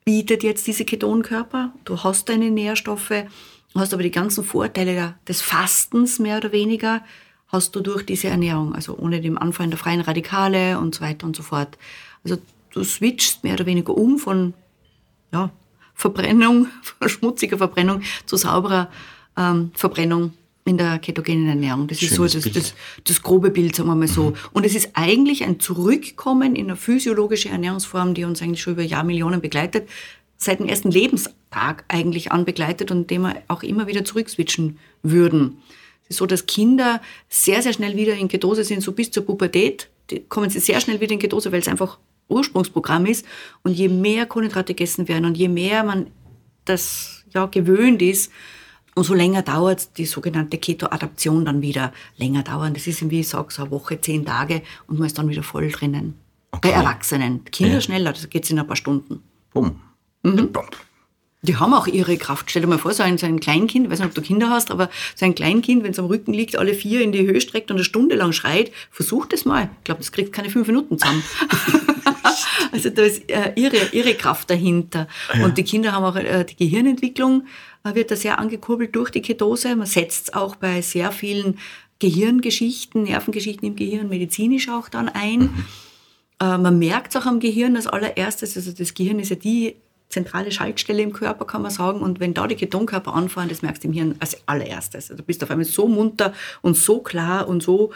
C: bietet jetzt diese Ketonkörper. Du hast deine Nährstoffe, hast aber die ganzen Vorteile des Fastens mehr oder weniger, hast du durch diese Ernährung, also ohne dem Anfallen der freien Radikale und so weiter und so fort. Also du switchst mehr oder weniger um von ja, Verbrennung, schmutziger Verbrennung zu sauberer ähm, Verbrennung in der ketogenen Ernährung. Das Schönes ist so das, das, das, grobe Bild, sagen wir mal so. Mhm. Und es ist eigentlich ein Zurückkommen in eine physiologische Ernährungsform, die uns eigentlich schon über Jahrmillionen begleitet, seit dem ersten Lebenstag eigentlich anbegleitet und dem wir auch immer wieder zurückswitchen würden. Es ist so, dass Kinder sehr, sehr schnell wieder in Ketose sind, so bis zur Pubertät. Die kommen sie sehr schnell wieder in Ketose, weil es einfach Ursprungsprogramm ist. Und je mehr Kohlenhydrate gegessen werden und je mehr man das ja gewöhnt ist, umso länger dauert die sogenannte Keto-Adaption dann wieder länger dauern. Das ist, wie ich sage, so eine Woche, zehn Tage und man ist dann wieder voll drinnen. Okay. Bei Erwachsenen. Kinder ja. schneller, das geht in ein paar Stunden.
B: Bumm. Mhm.
C: Die haben auch ihre Kraft. Stell dir mal vor, so ein, so ein Kleinkind, ich weiß nicht, ob du Kinder hast, aber so ein Kleinkind, wenn es am Rücken liegt, alle vier in die Höhe streckt und eine Stunde lang schreit, versuch das mal. Ich glaube, das kriegt keine fünf Minuten zusammen. also da ist äh, ihre, ihre Kraft dahinter. Ja. Und die Kinder haben auch äh, die Gehirnentwicklung, äh, wird da sehr angekurbelt durch die Ketose. Man setzt es auch bei sehr vielen Gehirngeschichten, Nervengeschichten im Gehirn, medizinisch auch dann ein. Mhm. Äh, man merkt es auch am Gehirn als allererstes, also das Gehirn ist ja die zentrale Schaltstelle im Körper, kann man sagen. Und wenn da die Ketonkörper anfahren, das merkst du im Hirn als allererstes. Also du bist auf einmal so munter und so klar und so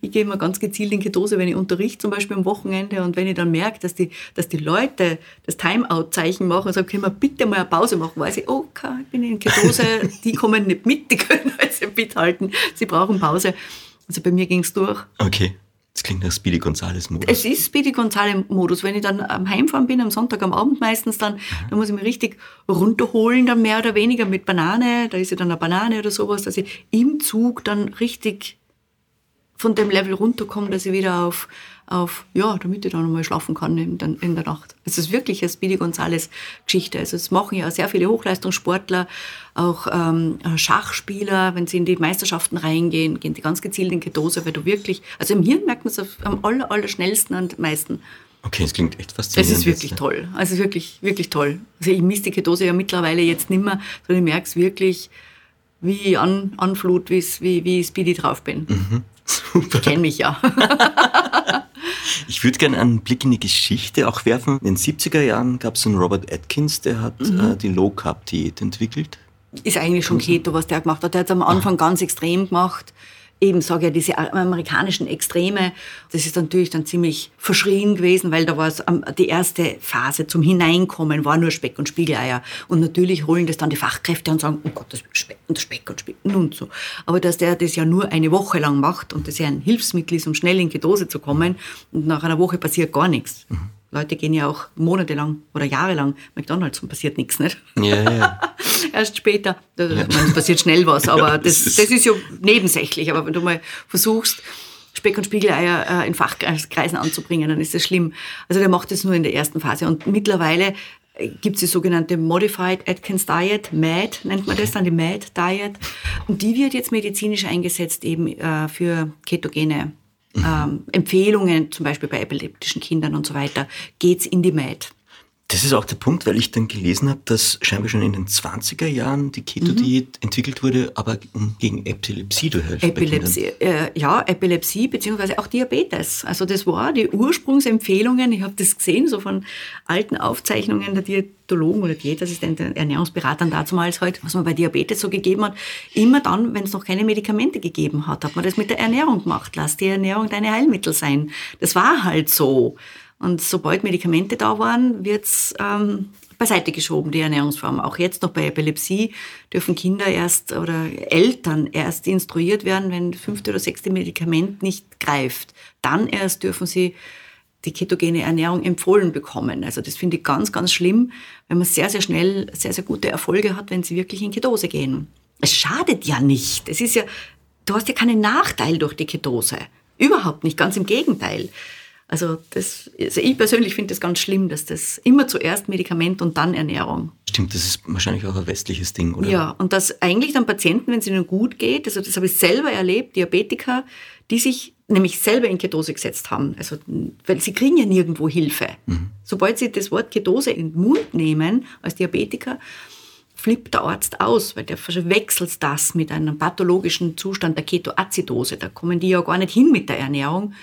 C: ich gehe immer ganz gezielt in Ketose, wenn ich unterrichte, zum Beispiel am Wochenende. Und wenn ich dann merke, dass die, dass die Leute das Timeout-Zeichen machen und sagen, können wir bitte mal eine Pause machen, weiß ich, okay, ich bin in Ketose, die kommen nicht mit, die können also mithalten, sie brauchen Pause. Also bei mir ging es durch.
B: Okay. Das klingt nach Speedy Gonzales-Modus.
C: Es ist Speedy Gonzales-Modus. Wenn ich dann am Heimfahren bin, am Sonntag am Abend meistens, dann, mhm. dann muss ich mich richtig runterholen, dann mehr oder weniger mit Banane. Da ist ja dann eine Banane oder sowas, dass ich im Zug dann richtig von dem Level runterkomme, dass ich wieder auf, auf ja, damit ich dann nochmal schlafen kann in, der, in der Nacht. Es ist wirklich eine Speedy Gonzales Geschichte. Also es machen ja sehr viele Hochleistungssportler, auch ähm, Schachspieler, wenn sie in die Meisterschaften reingehen, gehen die ganz gezielt in Ketose, weil du wirklich, also im Hirn merkt man es am aller, aller schnellsten und meisten.
B: Okay, das klingt echt faszinierend.
C: Es ist wirklich jetzt, toll. Also wirklich, wirklich toll. Also ich misst die Ketose ja mittlerweile jetzt nicht mehr, sondern ich merke es wirklich, wie ich an, anflut, wie, wie ich speedy drauf bin. Mhm. Super. Ich kenne mich ja.
B: ich würde gerne einen Blick in die Geschichte auch werfen. In den 70er Jahren gab es einen Robert Atkins, der hat mhm. äh, die Low Carb Diät entwickelt.
C: Ist eigentlich schon Keto, was der gemacht hat. Der hat es am Anfang ganz extrem gemacht eben sage ja diese amerikanischen Extreme, das ist natürlich dann ziemlich verschrien gewesen, weil da war es die erste Phase zum Hineinkommen war nur Speck und Spiegeleier und natürlich holen das dann die Fachkräfte und sagen, oh Gott, das Speck und Speck und Speck und so. Aber dass der das ja nur eine Woche lang macht und das ja ein Hilfsmittel ist, um schnell in Ketose zu kommen und nach einer Woche passiert gar nichts. Mhm. Leute gehen ja auch monatelang oder jahrelang McDonalds und passiert nichts, nicht?
B: Ja, ja.
C: Erst später, ja. es passiert schnell was, aber ja, das, das, ist ja nebensächlich. Aber wenn du mal versuchst, Speck und Spiegeleier äh, in Fachkreisen anzubringen, dann ist das schlimm. Also der macht das nur in der ersten Phase. Und mittlerweile gibt es die sogenannte Modified Atkins Diet, MAD nennt man das dann, die MAD Diet. Und die wird jetzt medizinisch eingesetzt eben äh, für ketogene ähm, Empfehlungen, zum Beispiel bei epileptischen Kindern und so weiter, geht's in die MAD.
B: Das ist auch der Punkt, weil ich dann gelesen habe, dass scheinbar schon in den 20er Jahren die Keto-Diät mhm. entwickelt wurde, aber um gegen Epilepsie zu helfen.
C: Epilepsie, äh, ja, Epilepsie beziehungsweise auch Diabetes. Also das war die Ursprungsempfehlungen, ich habe das gesehen, so von alten Aufzeichnungen der Diätologen oder Diätassistenten, Ernährungsberatern damals halt, was man bei Diabetes so gegeben hat. Immer dann, wenn es noch keine Medikamente gegeben hat, hat man das mit der Ernährung gemacht. Lass die Ernährung deine Heilmittel sein. Das war halt so. Und sobald Medikamente da waren, wird's ähm, beiseite geschoben, die Ernährungsform. Auch jetzt noch bei Epilepsie dürfen Kinder erst oder Eltern erst instruiert werden, wenn fünfte oder sechste Medikament nicht greift. Dann erst dürfen sie die ketogene Ernährung empfohlen bekommen. Also das finde ich ganz, ganz schlimm, wenn man sehr, sehr schnell sehr, sehr gute Erfolge hat, wenn sie wirklich in Ketose gehen. Es schadet ja nicht. Es ist ja, du hast ja keinen Nachteil durch die Ketose. Überhaupt nicht, ganz im Gegenteil. Also, das, also ich persönlich finde das ganz schlimm, dass das immer zuerst Medikament und dann Ernährung.
B: Stimmt, das ist wahrscheinlich auch ein westliches Ding, oder?
C: Ja, und dass eigentlich dann Patienten, wenn es ihnen gut geht, also das habe ich selber erlebt, Diabetiker, die sich nämlich selber in Ketose gesetzt haben. Also, weil sie kriegen ja nirgendwo Hilfe. Mhm. Sobald sie das Wort Ketose in den Mund nehmen, als Diabetiker, flippt der Arzt aus, weil der verwechselt das mit einem pathologischen Zustand der Ketoazidose. Da kommen die ja gar nicht hin mit der Ernährung.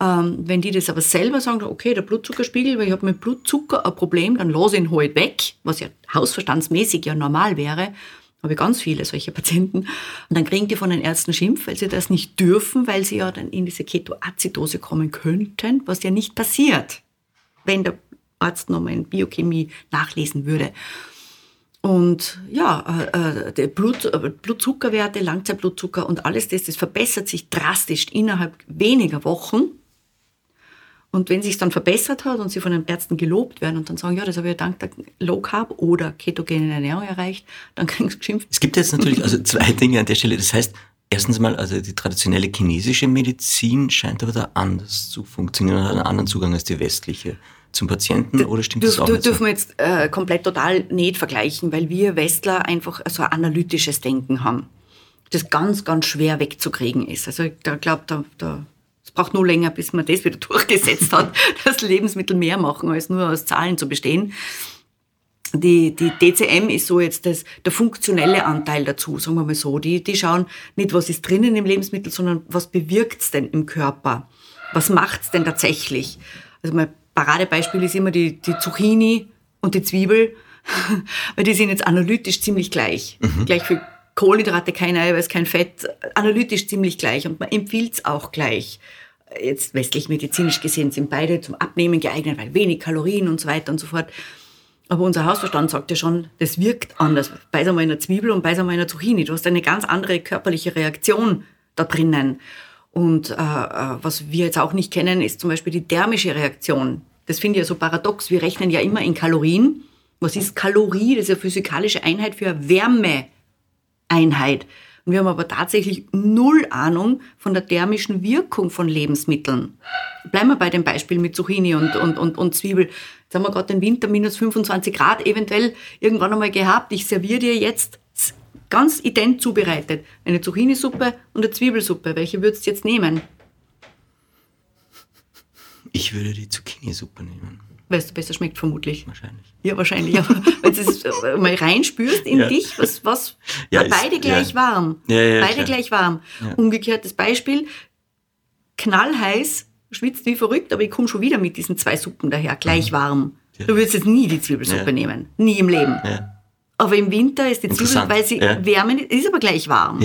C: Ähm, wenn die das aber selber sagen, okay, der Blutzuckerspiegel, weil ich habe mit Blutzucker ein Problem, dann lasse ich ihn halt weg, was ja hausverstandsmäßig ja normal wäre. Habe ich ganz viele solche Patienten. Und dann kriegen die von den Ärzten Schimpf, weil sie das nicht dürfen, weil sie ja dann in diese Ketoazidose kommen könnten, was ja nicht passiert, wenn der Arzt nochmal in Biochemie nachlesen würde. Und ja, äh, äh Blut, äh, Blutzuckerwerte, Langzeitblutzucker und alles das, das verbessert sich drastisch innerhalb weniger Wochen. Und wenn sich dann verbessert hat und sie von den Ärzten gelobt werden und dann sagen, ja, das habe ich dank der Low Carb oder ketogenen Ernährung erreicht, dann kriegen sie geschimpft.
B: Es gibt jetzt natürlich also zwei Dinge an der Stelle. Das heißt, erstens mal, also die traditionelle chinesische Medizin scheint aber da anders zu funktionieren und hat einen anderen Zugang als die westliche zum Patienten oder stimmt das auch
C: nicht? dürfen wir jetzt äh, komplett total nicht vergleichen, weil wir Westler einfach so ein analytisches Denken haben, das ganz, ganz schwer wegzukriegen ist. Also ich glaube, da, da es braucht nur länger, bis man das wieder durchgesetzt hat, dass Lebensmittel mehr machen, als nur aus Zahlen zu bestehen. Die, die DCM ist so jetzt das, der funktionelle Anteil dazu, sagen wir mal so. Die, die schauen nicht, was ist drinnen im Lebensmittel, sondern was bewirkt es denn im Körper? Was macht es denn tatsächlich? Also mein Paradebeispiel ist immer die, die Zucchini und die Zwiebel, weil die sind jetzt analytisch ziemlich gleich. Mhm. Gleich viel Kohlenhydrate, kein Eiweiß, kein Fett, analytisch ziemlich gleich und man empfiehlt es auch gleich jetzt westlich medizinisch gesehen sind beide zum Abnehmen geeignet, weil wenig Kalorien und so weiter und so fort. Aber unser Hausverstand sagt ja schon, das wirkt anders. Beiß einmal in einer Zwiebel und beiß einmal in einer Zucchini. Du hast eine ganz andere körperliche Reaktion da drinnen. Und äh, äh, was wir jetzt auch nicht kennen, ist zum Beispiel die thermische Reaktion. Das finde ich ja so paradox. Wir rechnen ja immer in Kalorien. Was ist Kalorie? Das ist eine physikalische Einheit für Wärmeeinheit. Und wir haben aber tatsächlich null Ahnung von der thermischen Wirkung von Lebensmitteln. Bleiben wir bei dem Beispiel mit Zucchini und, und, und, und Zwiebel. Jetzt haben wir gerade den Winter minus 25 Grad eventuell irgendwann einmal gehabt. Ich serviere dir jetzt ganz ident zubereitet eine Zucchini-Suppe und eine Zwiebelsuppe. Welche würdest du jetzt nehmen?
B: Ich würde die Zucchini-Suppe nehmen.
C: Weil es besser schmeckt, vermutlich.
B: Wahrscheinlich.
C: Ja, wahrscheinlich. Aber wenn du es mal reinspürst in ja. dich, was, was ja, beide ist, gleich
B: ja.
C: warm.
B: beide
C: klar. gleich warm. Umgekehrtes Beispiel, knallheiß, schwitzt wie verrückt, aber ich komme schon wieder mit diesen zwei Suppen daher, gleich mhm. warm. Du würdest jetzt nie die Zwiebelsuppe nehmen. Nie im Leben. Aber im Winter ist die Zwiebel, weil sie wärmen, ist aber gleich warm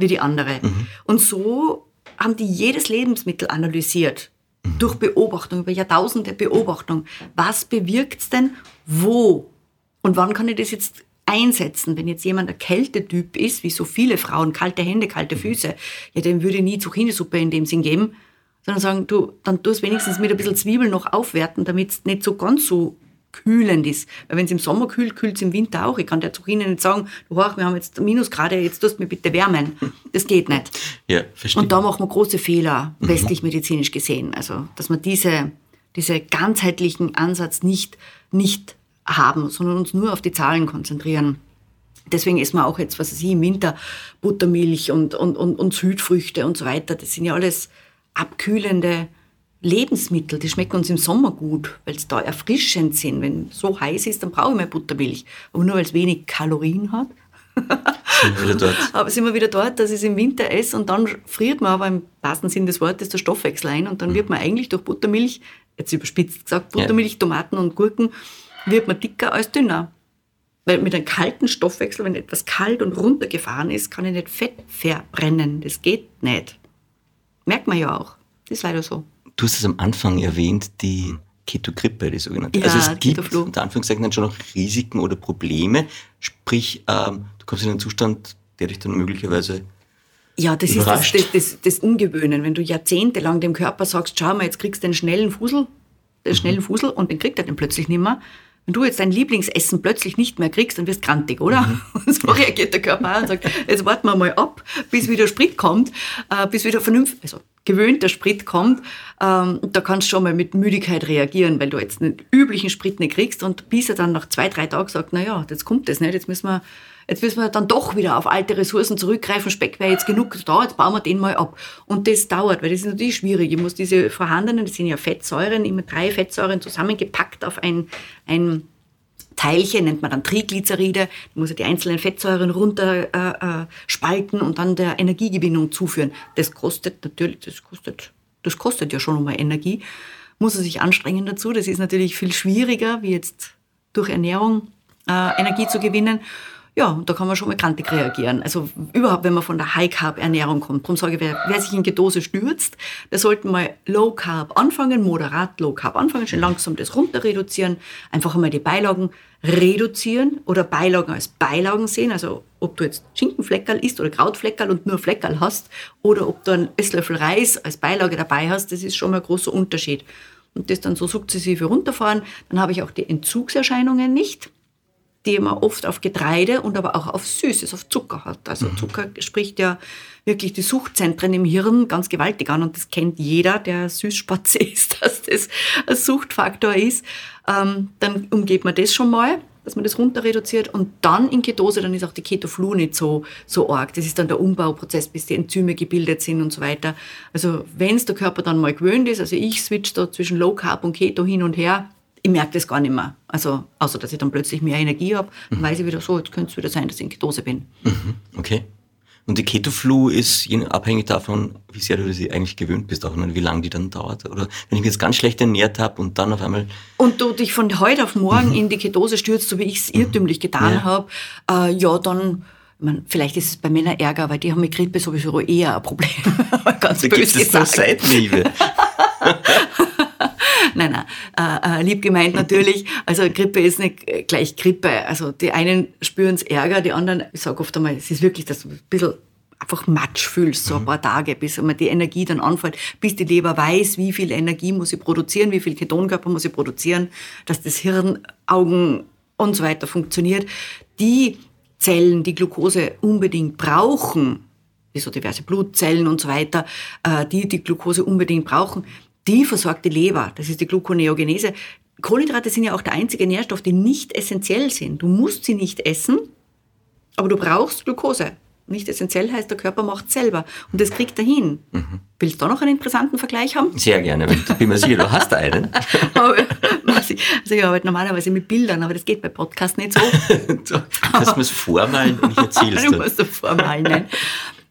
C: wie die andere. Mhm. Und so haben die jedes Lebensmittel analysiert durch Beobachtung, über Jahrtausende Beobachtung. Was bewirkt es denn wo? Und wann kann ich das jetzt einsetzen? Wenn jetzt jemand ein Kältetyp ist, wie so viele Frauen, kalte Hände, kalte Füße, ja, dem würde ich nie Zucchini-Suppe in dem Sinn geben, sondern sagen, du, dann tu es wenigstens mit ein bisschen Zwiebel noch aufwerten, damit es nicht so ganz so kühlend ist. Weil wenn es im Sommer kühlt, kühlt es im Winter auch. Ich kann der Zucchini nicht sagen, du hoch, wir haben jetzt Minusgrade, jetzt tust du mir bitte wärmen. Das geht nicht.
B: Ja, verstehe.
C: Und da machen wir große Fehler, mhm. westlich medizinisch gesehen. Also, dass man diese, diese ganzheitlichen Ansatz nicht, nicht haben, sondern uns nur auf die Zahlen konzentrieren. Deswegen essen wir auch jetzt, was weiß ich, im Winter Buttermilch und, und, und, und Südfrüchte und so weiter. Das sind ja alles abkühlende Lebensmittel. Die schmecken uns im Sommer gut, weil es da erfrischend sind. Wenn es so heiß ist, dann brauche ich mehr Buttermilch. Aber nur weil es wenig Kalorien hat. sind wir wieder dort. Aber sind wir wieder dort, dass ich es im Winter esse und dann friert man aber im wahrsten Sinn des Wortes der Stoffwechsel ein und dann mhm. wird man eigentlich durch Buttermilch, jetzt überspitzt gesagt, Buttermilch, ja. Tomaten und Gurken, wird man dicker als dünner. Weil mit einem kalten Stoffwechsel, wenn etwas kalt und runtergefahren ist, kann ich nicht Fett verbrennen. Das geht nicht. Merkt man ja auch. Das ist leider so.
B: Du hast es am Anfang erwähnt, die Ketogrippe, die sogenannte.
C: Ja,
B: also es gibt unter Anführungszeichen schon noch Risiken oder Probleme. Sprich, ähm, du kommst in einen Zustand, der dich dann möglicherweise
C: ja, das überrascht. ist das, das, das, Ungewöhnen. Wenn du jahrzehntelang dem Körper sagst, schau mal, jetzt kriegst du den schnellen Fusel, den mhm. schnellen Fusel und den kriegt er dann plötzlich nicht mehr. Wenn du jetzt dein Lieblingsessen plötzlich nicht mehr kriegst, dann wirst du grantig, oder? Mhm. Und so reagiert der Körper auch und sagt, jetzt warten wir mal ab, bis wieder Sprit kommt, äh, bis wieder vernünftig, also gewöhnter Sprit kommt. Ähm, da kannst du schon mal mit Müdigkeit reagieren, weil du jetzt einen üblichen Sprit nicht kriegst und bis er dann nach zwei, drei Tagen sagt, na ja, jetzt kommt das nicht, jetzt müssen wir jetzt müssen wir dann doch wieder auf alte Ressourcen zurückgreifen, Speck wäre jetzt genug da, jetzt bauen wir den mal ab. Und das dauert, weil das ist natürlich schwierig. Ich muss diese vorhandenen, das sind ja Fettsäuren, immer drei Fettsäuren zusammengepackt auf ein, ein Teilchen, nennt man dann Triglyceride, da muss er die einzelnen Fettsäuren runterspalten äh, äh und dann der Energiegewinnung zuführen. Das kostet natürlich, das kostet, das kostet ja schon einmal Energie. Muss er sich anstrengen dazu. Das ist natürlich viel schwieriger, wie jetzt durch Ernährung äh, Energie zu gewinnen. Ja, da kann man schon mal krantig reagieren. Also überhaupt, wenn man von der High-Carb-Ernährung kommt. Darum sage ich, wer, wer, sich in Ketose stürzt, der sollte mal Low-Carb anfangen, moderat Low-Carb anfangen, schön langsam das runter reduzieren, einfach einmal die Beilagen reduzieren oder Beilagen als Beilagen sehen. Also ob du jetzt Schinkenfleckerl isst oder Krautfleckerl und nur Fleckerl hast oder ob du einen Esslöffel Reis als Beilage dabei hast, das ist schon mal ein großer Unterschied. Und das dann so sukzessive runterfahren, dann habe ich auch die Entzugserscheinungen nicht die man oft auf Getreide und aber auch auf Süßes, auf Zucker hat. Also mhm. Zucker spricht ja wirklich die Suchtzentren im Hirn ganz gewaltig an und das kennt jeder, der Süßspatze ist, dass das ein Suchtfaktor ist. Ähm, dann umgeht man das schon mal, dass man das runter reduziert und dann in Ketose, dann ist auch die Ketoflu nicht so, so arg. Das ist dann der Umbauprozess, bis die Enzyme gebildet sind und so weiter. Also wenn es der Körper dann mal gewöhnt ist, also ich switch da zwischen Low Carb und Keto hin und her, ich merke das gar nicht mehr. Also, außer dass ich dann plötzlich mehr Energie habe, dann mhm. weiß ich wieder so, jetzt könnte es wieder sein, dass ich in Ketose bin.
B: Mhm. Okay. Und die Ketoflu ist abhängig davon, wie sehr du sie eigentlich gewöhnt bist, auch wie lange die dann dauert. Oder wenn ich mich jetzt ganz schlecht ernährt habe und dann auf einmal.
C: Und du dich von heute auf morgen mhm. in die Ketose stürzt, so wie ich es irrtümlich mhm. getan ja. habe, äh, ja, dann. Man, vielleicht ist es bei Männern Ärger, weil die haben mit Grippe sowieso eher ein Problem.
B: Ganz da böse gibt es nur Seitenhiebe.
C: nein, nein, äh, äh, lieb gemeint natürlich. Also Grippe ist nicht gleich Grippe. Also die einen spüren es Ärger, die anderen, ich sage oft einmal, es ist wirklich, dass du ein bisschen einfach Matsch fühlst, so ein mhm. paar Tage, bis immer die Energie dann anfällt, bis die Leber weiß, wie viel Energie muss sie produzieren, wie viel Ketonkörper muss sie produzieren, dass das Hirn, Augen und so weiter funktioniert. Die Zellen, die Glucose unbedingt brauchen, wie so diverse Blutzellen und so weiter, äh, die die Glucose unbedingt brauchen, die versorgt die Leber, das ist die Gluconeogenese. Kohlenhydrate sind ja auch der einzige Nährstoff, die nicht essentiell sind. Du musst sie nicht essen, aber du brauchst Glucose. Nicht essentiell heißt, der Körper macht selber. Und das kriegt er hin. Mhm. Willst du da noch einen interessanten Vergleich haben?
B: Sehr gerne. Ich bin mir sicher, du hast einen.
C: also ich arbeite normalerweise mit Bildern, aber das geht bei Podcasts nicht so.
B: musst mir es vormalen und ich erzähle es
C: Du musst es vormalen, nein.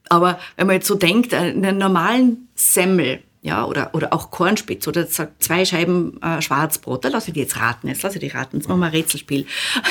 C: Aber wenn man jetzt so denkt, einen normalen Semmel, ja, oder, oder auch Kornspitz oder zwei Scheiben äh, Schwarzbrot, da lasse ich die jetzt raten, jetzt lasse ich die raten, jetzt machen wir ein Rätselspiel.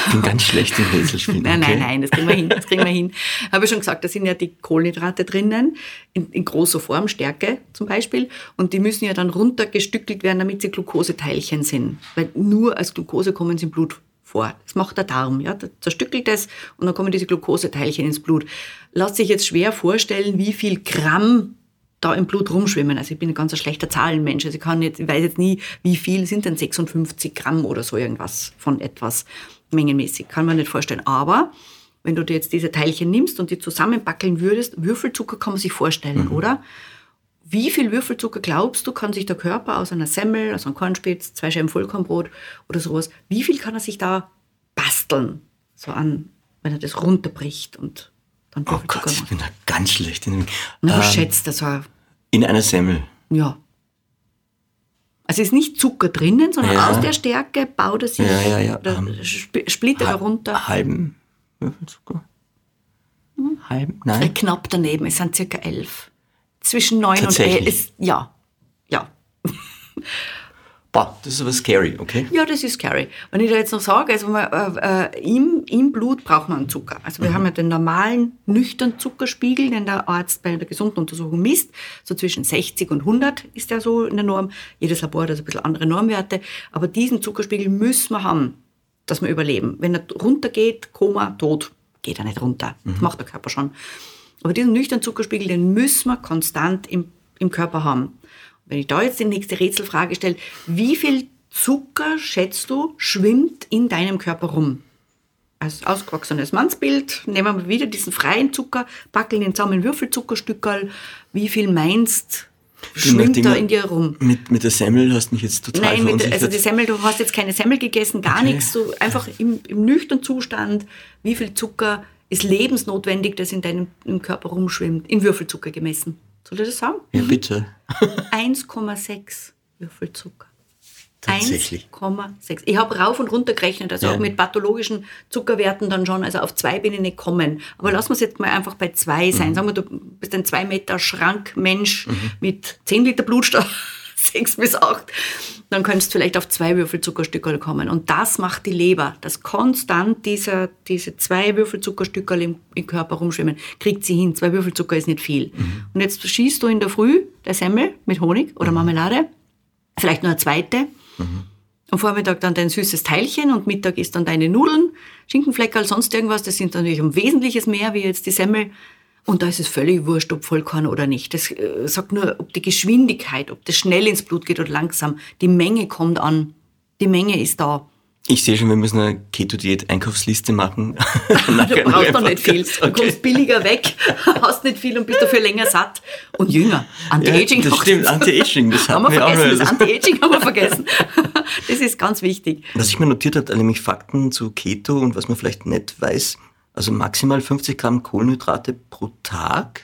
B: Ich bin ganz schlecht im Rätselspiel.
C: nein, okay. nein, nein, das kriegen wir hin, das kriegen wir hin. Habe ich schon gesagt, da sind ja die Kohlenhydrate drinnen, in, in großer Form, Stärke zum Beispiel, und die müssen ja dann runtergestückelt werden, damit sie Glukoseteilchen sind, weil nur als Glukose kommen sie im Blut vor. Das macht der Darm, ja, der zerstückelt es und dann kommen diese Glukoseteilchen ins Blut. Lass sich jetzt schwer vorstellen, wie viel Gramm da im Blut rumschwimmen. Also ich bin ein ganz schlechter Zahlenmensch. Also ich kann jetzt, ich weiß jetzt nie, wie viel sind denn 56 Gramm oder so irgendwas von etwas mengenmäßig. Kann man nicht vorstellen. Aber wenn du dir jetzt diese Teilchen nimmst und die zusammenbackeln würdest, Würfelzucker kann man sich vorstellen, mhm. oder? Wie viel Würfelzucker glaubst du, kann sich der Körper aus einer Semmel, aus einem Kornspitz, zwei Scheiben Vollkornbrot oder sowas, wie viel kann er sich da Rasteln, so an, wenn er das runterbricht und dann
B: Oh Gott, ich bin da ganz schlecht. In,
C: Na, was
B: ähm,
C: schätzt das? so?
B: in einer Semmel.
C: Ja. Also ist nicht Zucker drinnen, sondern
B: Ja.
C: aus der Stärke baut er sich,
B: Ja, ja, ja,
C: oder sp- splittert er runter.
B: Halben Würfelzucker? Halben?
C: Äh,
B: Nein.
C: Knapp daneben, es sind circa elf. Zwischen neun und elf. ist- Ja. Ja.
B: Boah, das ist aber scary, okay?
C: Ja, das ist scary. Wenn ich da jetzt noch sage, also man, äh, äh, im, im Blut braucht man einen Zucker. Also wir haben ja den normalen, nüchternen Zuckerspiegel, den der Arzt bei der gesunden Untersuchung misst. So zwischen 60 und 100 ist der so in der Norm. Jedes Labor hat also ein bisschen andere Normwerte. Aber diesen Zuckerspiegel müssen wir haben, dass wir überleben. Wenn er runtergeht, Koma, tot, geht er nicht runter. Das macht der Körper schon. Aber diesen nüchternen Zuckerspiegel, den müssen wir konstant im, im Körper haben. Wenn ich da jetzt die nächste Rätselfrage stelle, wie viel Zucker, schätzt du, schwimmt in deinem Körper rum? Als ausgewachsenes Mannsbild nehmen wir wieder diesen freien Zucker, packeln ihn zusammen in Würfelzuckerstückerl. Wie viel meinst, schwimmt da in dir rum?
B: Mit, mit der Semmel hast du mich jetzt total
C: Nein, mit, also die Semmel, du hast jetzt keine Semmel gegessen, gar
B: Okay.
C: nichts, so einfach im, im nüchternen Zustand, wie viel Zucker ist lebensnotwendig, das in deinem Körper rumschwimmt, in Würfelzucker gemessen. Soll ich das sagen?
B: ja, bitte.
C: 1,6 Würfelzucker.
B: Tatsächlich.
C: 1,6. Ich habe rauf und runter gerechnet, also
B: Ja.
C: auch mit pathologischen Zuckerwerten dann schon, also auf zwei bin ich nicht kommen. Aber lassen wir es jetzt mal einfach bei zwei
B: Mhm.
C: sein. Sagen wir, du bist ein zwei Meter Schrankmensch mit 10 Liter Blutstoff, 6 bis 8, dann könntest du vielleicht auf zwei Würfelzuckerstückerl kommen. Und das macht die Leber, dass konstant dieser, diese zwei Würfelzuckerstückerl im, im Körper rumschwimmen, kriegt sie hin. Zwei Würfelzucker ist nicht viel. Und jetzt schießt du in der Früh der Semmel mit Honig oder Marmelade, vielleicht nur eine zweite, am Vormittag dann dein süßes Teilchen und Mittag ist dann deine Nudeln, Schinkenfleckerl, sonst irgendwas. Das sind natürlich um Wesentliches mehr wie jetzt die Semmel. Und da ist es völlig wurscht, ob Vollkorn oder nicht. Das äh, sagt nur, ob die Geschwindigkeit, ob das schnell ins Blut geht oder langsam. Die Menge kommt an. Die Menge ist da.
B: Ich sehe schon, wir müssen eine Keto-Diät-Einkaufsliste machen.
C: Du brauchst noch nicht viel. Du
B: Okay.
C: kommst billiger weg, hast nicht viel und bist dafür länger satt. Und jünger. Anti-Aging
B: Ja, das stimmt. Anti-Aging, das
C: haben wir vergessen. Das Anti-Aging haben wir vergessen. Das ist ganz wichtig.
B: Was ich mir notiert habe, nämlich Fakten zu Keto und was man vielleicht nicht weiß, also maximal 50 Gramm Kohlenhydrate pro Tag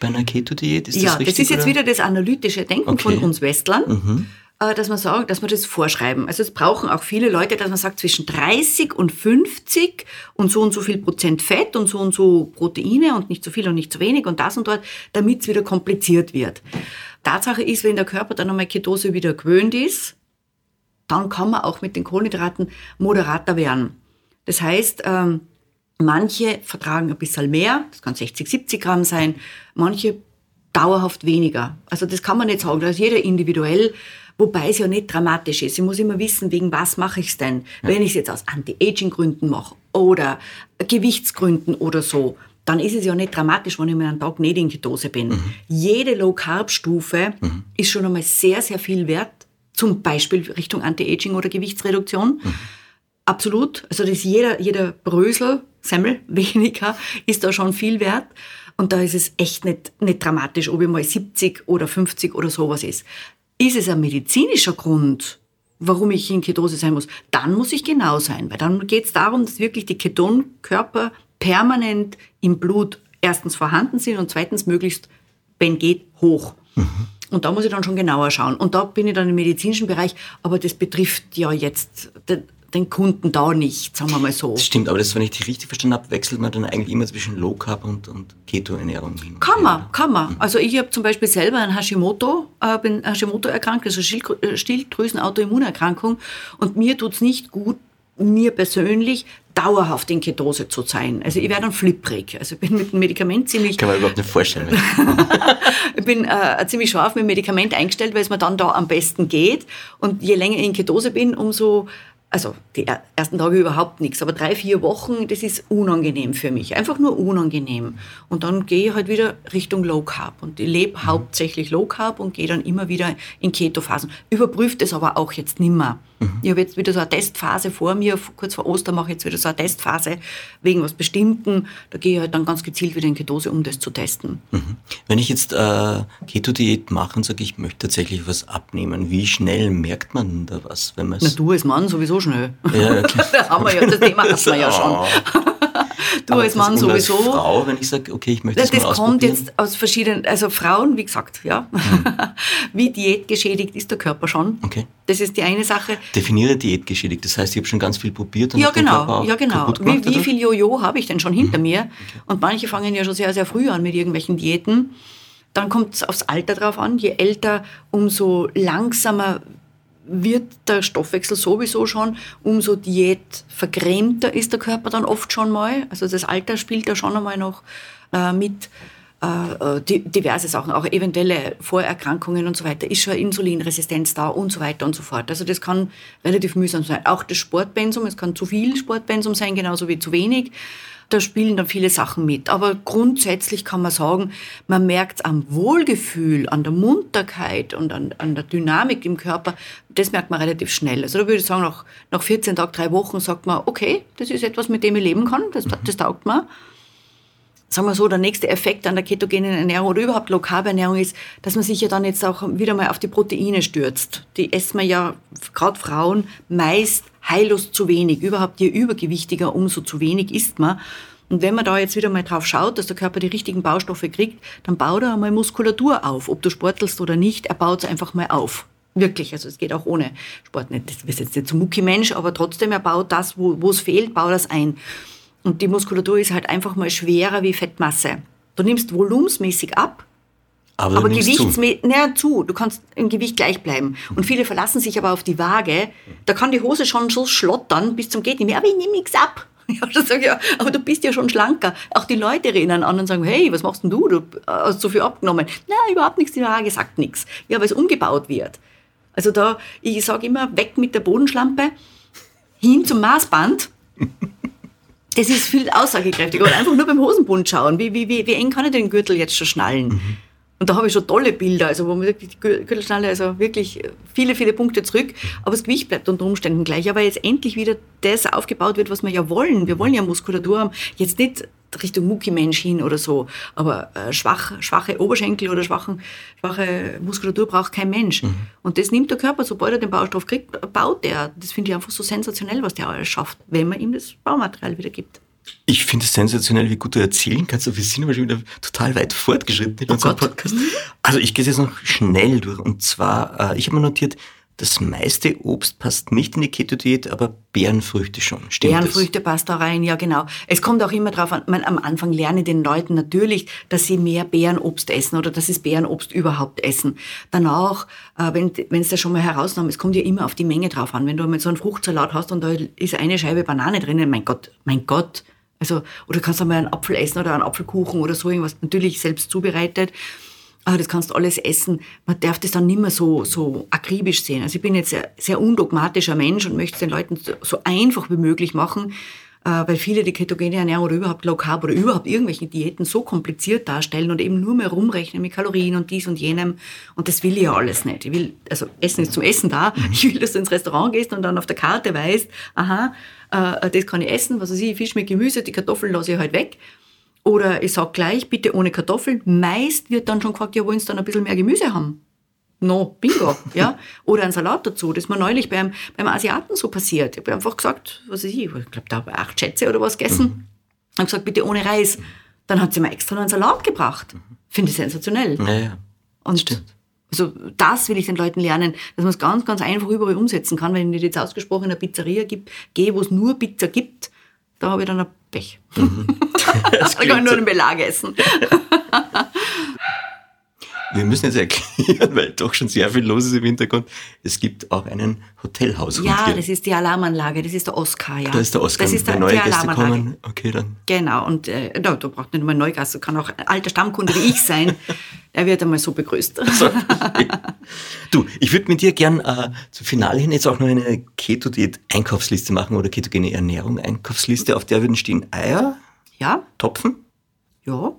B: bei einer Keto-Diät, ist
C: ja,
B: das richtig?
C: das ist jetzt
B: oder?
C: wieder das analytische Denken
B: Okay. Mhm.
C: von uns Westlern, äh, dass man sagen, dass wir das vorschreiben. Also es brauchen auch viele Leute, dass man sagt zwischen 30 und 50 und so und so viel Prozent Fett und so und so Proteine und nicht zu viel und nicht zu wenig und das und dort, damit es wieder kompliziert wird. Tatsache ist, wenn der Körper dann einmal Ketose wieder gewöhnt ist, dann kann man auch mit den Kohlenhydraten moderater werden. Das heißt, ähm, manche vertragen ein bisschen mehr, das kann 60, 70 Gramm sein, manche dauerhaft weniger. Also das kann man nicht sagen, da ist jeder individuell, wobei es ja nicht dramatisch ist. Ich muss immer wissen, wegen was mache ich es denn? Wenn ich es jetzt aus Anti-Aging-Gründen mache oder Gewichtsgründen oder so, dann ist es ja nicht dramatisch, wenn ich mal einen Tag nicht in Ketose bin. Jede Low-Carb-Stufe ist schon einmal sehr, sehr viel wert, zum Beispiel Richtung Anti-Aging oder Gewichtsreduktion. Absolut. Also das ist jeder, jeder Brösel, Semmel, weniger, ist da schon viel wert. Und da ist es echt nicht, nicht dramatisch, ob ich mal 70 oder 50 oder sowas ist. Ist es ein medizinischer Grund, warum ich in Ketose sein muss, dann muss ich genau sein. Weil dann geht es darum, dass wirklich die Ketonkörper permanent im Blut erstens vorhanden sind und zweitens möglichst, wenn geht, hoch. Und da muss ich dann schon genauer schauen. Und da bin ich dann im medizinischen Bereich, aber das betrifft ja jetzt den, den Kunden da nicht, sagen wir mal so.
B: Das stimmt, aber das, wenn ich dich richtig verstanden habe, wechselt man dann eigentlich immer zwischen Low Carb und, und Keto-Ernährung hin.
C: Kann man, kann man. Also ich habe zum Beispiel selber ein Hashimoto, äh, bin Hashimoto erkrankt, also Schildgr- äh, Schilddrüsen-Autoimmunerkrankung. Und mir tut's nicht gut, mir persönlich dauerhaft in Ketose zu sein. Also ich werde dann flipprig. Also ich bin mit dem Medikament ziemlich
B: Kann man überhaupt nicht vorstellen.
C: ich bin äh, ziemlich scharf mit dem Medikament eingestellt, weil es mir dann da am besten geht. Und je länger ich in Ketose bin, umso, also die er- ersten Tage überhaupt nichts, aber drei, vier Wochen, das ist unangenehm für mich. Einfach nur unangenehm. Und dann gehe ich halt wieder Richtung Low Carb. Und ich lebe
B: Mhm.
C: hauptsächlich Low Carb und gehe dann immer wieder in Keto-Phasen. Überprüft es aber auch jetzt nimmer. Ich habe jetzt wieder so eine Testphase vor mir, kurz vor Ostern mache ich jetzt wieder so eine Testphase wegen was Bestimmten. Da gehe ich halt dann ganz gezielt wieder in Ketose, um das zu testen.
B: Mhm. Wenn ich jetzt äh, Keto-Diät mache und sage, ich möchte tatsächlich was abnehmen, wie schnell merkt man da was? Wenn
C: Na, du als Mann sowieso schnell.
B: Ja, klar.
C: das haben wir ja, das Thema hatten wir ja schon. Du
B: Aber
C: als Mann
B: das-
C: sowieso.
B: Als Frau, wenn ich sage, okay, ich möchte
C: Das,
B: das, mal
C: das kommt jetzt aus verschiedenen, also Frauen, wie gesagt, ja. Wie diätgeschädigt ist der Körper schon?
B: Okay.
C: Das ist die eine Sache.
B: Definiere Diät geschädigt. Das heißt, ich habe schon ganz viel probiert und
C: Ja, genau, ja, genau. Wie, wie viel Jojo habe ich denn schon
B: Mhm.
C: hinter mir? Und manche fangen ja schon sehr, sehr früh an mit irgendwelchen Diäten. Dann kommt es aufs Alter drauf an. Je älter, umso langsamer wird der Stoffwechsel sowieso schon, umso diätvergrämter ist der Körper dann oft schon mal. Also das Alter spielt da schon einmal noch äh, mit. Äh, äh, di- diverse Sachen, auch eventuelle Vorerkrankungen und so weiter, ist schon Insulinresistenz da und so weiter und so fort. Also das kann relativ mühsam sein. Auch das Sportpensum, es kann zu viel Sportpensum sein, genauso wie zu wenig. Da spielen dann viele Sachen mit. Aber grundsätzlich kann man sagen, man merkt am Wohlgefühl, an der Munterkeit und an, an der Dynamik im Körper, das merkt man relativ schnell. Also da würde ich sagen, nach, nach 14 Tagen, drei Wochen sagt man, okay, das ist etwas, mit dem ich leben kann, das, das taugt mir sagen wir so, der nächste Effekt an der ketogenen Ernährung oder überhaupt Low Carb Ernährung ist, dass man sich ja dann jetzt auch wieder mal auf die Proteine stürzt. Die essen wir ja, gerade Frauen, meist heillos zu wenig. Überhaupt je übergewichtiger, umso zu wenig isst man. Und wenn man da jetzt wieder mal drauf schaut, dass der Körper die richtigen Baustoffe kriegt, dann baut er einmal Muskulatur auf. Ob du sportelst oder nicht, er baut es einfach mal auf. Wirklich, also es geht auch ohne Sport nicht. Das ist jetzt nicht so Mucki-Mensch, aber trotzdem, er baut das, wo es fehlt, baut das ein. Und die Muskulatur ist halt einfach mal schwerer wie Fettmasse. Du nimmst volumensmäßig ab,
B: aber
C: aber gewichtsmäßig, naja, zu. Du kannst im Gewicht gleich bleiben. Und viele verlassen sich aber auf die Waage. Da kann die Hose schon so schlottern bis zum geht nicht mehr. Aber ich nehme nichts ab. Ja, dann sag ich, ja, aber du bist ja schon schlanker. Auch die Leute rennen an und sagen, hey, was machst denn du? Du hast so viel abgenommen. Na, überhaupt nichts. Die Waage sagt nichts. Ja, weil es umgebaut wird. Also da, ich sage immer, weg mit der Bodenschlampe, hin zum Maßband. Das ist viel aussagekräftiger. Oder einfach nur beim Hosenbund schauen. Wie, wie, wie, wie eng kann ich den Gürtel jetzt schon schnallen? Und da habe ich schon tolle Bilder, also wo man sagt, die Gür- Gürtelschnalle, also wirklich viele, viele Punkte zurück, aber das Gewicht bleibt unter Umständen gleich. Aber jetzt endlich wieder das aufgebaut wird, was wir ja wollen. Wir wollen ja Muskulatur haben. Jetzt nicht Richtung Mucki-Mensch hin oder so, aber äh, schwach, schwache Oberschenkel oder schwachen, schwache Muskulatur braucht kein Mensch. Und das nimmt der Körper, sobald er den Baustoff kriegt, baut er. Das finde ich einfach so sensationell, was der alles schafft, wenn man ihm das Baumaterial wieder gibt.
B: Ich finde es sensationell, wie gut du erzählen kannst. Aber wir sind aber schon wieder total weit fortgeschritten in unserem
C: Gott.
B: Podcast. Also ich gehe es jetzt noch schnell durch. Und zwar, äh, ich habe mir notiert, das meiste Obst passt nicht in die Keto-Diät, aber Beerenfrüchte schon. Stimmt
C: Beerenfrüchte passt da rein, ja genau. Es kommt auch immer drauf an, man, am Anfang lernen den Leuten natürlich, dass sie mehr Beerenobst essen oder dass sie das Beerenobst überhaupt essen. Danach, äh, wenn es da schon mal herausnahmen, es kommt ja immer auf die Menge drauf an. Wenn du mal so einen Fruchtsalat hast und da ist eine Scheibe Banane drinnen, mein Gott, mein Gott. Also, oder kannst du mal einen Apfel essen oder einen Apfelkuchen oder so irgendwas, natürlich selbst zubereitet. Ah, das kannst du alles essen. Man darf das dann nicht mehr so, so akribisch sehen. Also ich bin jetzt sehr, sehr undogmatischer Mensch und möchte es den Leuten so, einfach wie möglich machen, äh, weil viele die ketogene Ernährung oder überhaupt Low Carb oder überhaupt irgendwelche Diäten so kompliziert darstellen und eben nur mehr rumrechnen mit Kalorien und dies und jenem. Und das will ich ja alles nicht. Ich will, also Essen ist zum Essen da. Ich will, dass du ins Restaurant gehst und dann auf der Karte weißt, aha, äh, das kann ich essen, was weiß ich, Fisch mit Gemüse, die Kartoffeln lasse ich halt weg. Oder ich sag gleich, bitte ohne Kartoffeln. Meist wird dann schon gefragt, ja, wollen Sie dann ein bisschen mehr Gemüse haben? No, bingo, ja. Oder ein Salat dazu. Das ist mir neulich beim, beim Asiaten so passiert. Ich habe einfach gesagt, was weiß ich, ich glaube, da habe ich acht Schätze oder was gegessen. Ich habe gesagt, bitte ohne Reis. Dann hat sie mir extra noch einen Salat gebracht. Finde ich sensationell.
B: Ja, ja.
C: Und
B: Stimmt.
C: also das will ich den Leuten lernen, dass man es ganz, ganz einfach überall umsetzen kann. Wenn ich jetzt ausgesprochen in eine Pizzeria gibt, gehe, wo es nur Pizza gibt, da habe ich dann ein Pech.
B: Das
C: da kann ich nur den Belag essen.
B: Wir müssen jetzt erklären, weil doch schon sehr viel los ist im Hintergrund. Es gibt auch einen Hotelhaushund
C: Ja,
B: hier.
C: das ist die Alarmanlage, das ist der Oscar, ja.
B: da ist der Oscar.
C: Das ist der,
B: Wenn neue
C: die
B: Gäste kommen, okay, dann.
C: Genau, und äh, da, da braucht nicht nur ein Neugast, kann auch ein alter Stammkunde wie ich sein. Der wird einmal so begrüßt.
B: Du, ich würde mit dir gern äh, zum Finale hin jetzt auch noch eine Keto-Diät-Einkaufsliste machen oder ketogene Ernährung-Einkaufsliste. Auf der würden stehen Eier,
C: Ja,
B: Topfen,
C: ja,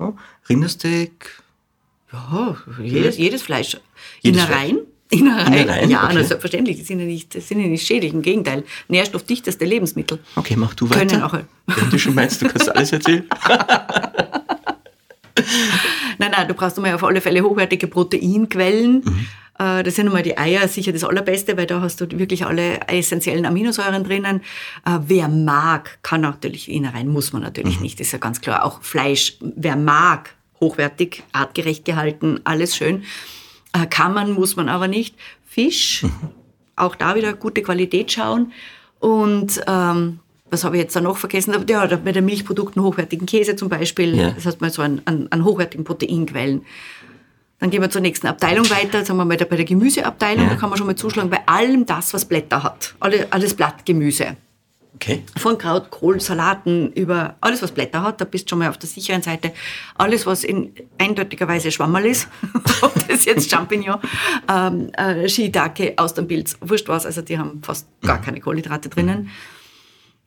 B: ja, Rindersteak,
C: ja, jedes, jedes Fleisch.
B: Jedes
C: Innereien, Innereien?
B: Innereien?
C: Ja,
B: Okay.
C: na, selbstverständlich. Die sind ja nicht, das sind ja nicht schädlich. Im Gegenteil. Nährstoffdichteste Lebensmittel.
B: Okay, mach du weiter.
C: Können auch.
B: Wenn du schon meinst, du kannst alles erzählen.
C: Nein, nein, du brauchst einmal auf alle Fälle hochwertige Proteinquellen.
B: Mhm.
C: Äh, Das sind einmal die Eier sicher das Allerbeste, weil da hast du wirklich alle essentiellen Aminosäuren drinnen. Äh, Wer mag, kann natürlich Innereien, muss man
B: Mhm.
C: natürlich nicht, ist ja ganz klar. Auch Fleisch, wer mag, hochwertig, artgerecht gehalten, alles schön. Äh, Kann man, muss man aber nicht. Fisch, auch da wieder gute Qualität schauen. Und ähm, was habe ich jetzt da noch vergessen? Ja, bei den Milchprodukten hochwertigen Käse zum Beispiel.
B: Ja.
C: Das heißt mal so an, an, an hochwertigen Proteinquellen. Dann gehen wir zur nächsten Abteilung weiter. Sagen wir mal bei der Gemüseabteilung.
B: Ja.
C: Da kann man schon mal zuschlagen bei allem das, was Blätter hat. Alle, alles Blattgemüse.
B: Okay.
C: Von Kraut, Kohl, Salaten über alles, was Blätter hat, da bist du schon mal auf der sicheren Seite. Alles, was in eindeutigerweise Schwammerl ist, ob das jetzt Champignon, ähm, äh, Shiitake, Austernpilz, wurscht was, also die haben fast gar keine Kohlenhydrate drinnen.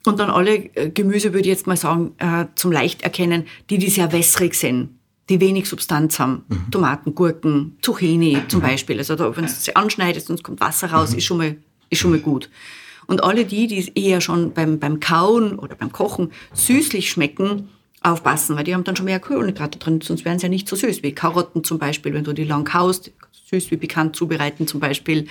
C: Und dann alle äh, Gemüse, würde ich jetzt mal sagen, äh, zum leicht erkennen, die, die sehr wässrig sind, die wenig Substanz haben. Tomaten, Gurken, Zucchini zum Beispiel. Also da, wenn du sie anschneidest und es kommt Wasser raus, ist, schon mal, ist schon mal gut. Und alle die, die eher schon beim, beim Kauen oder beim Kochen süßlich schmecken, aufpassen, weil die haben dann schon mehr Kohlenhydrate drin, sonst wären sie ja nicht so süß wie Karotten zum Beispiel, wenn du die lang kaust, süß wie bekannt zubereiten zum Beispiel.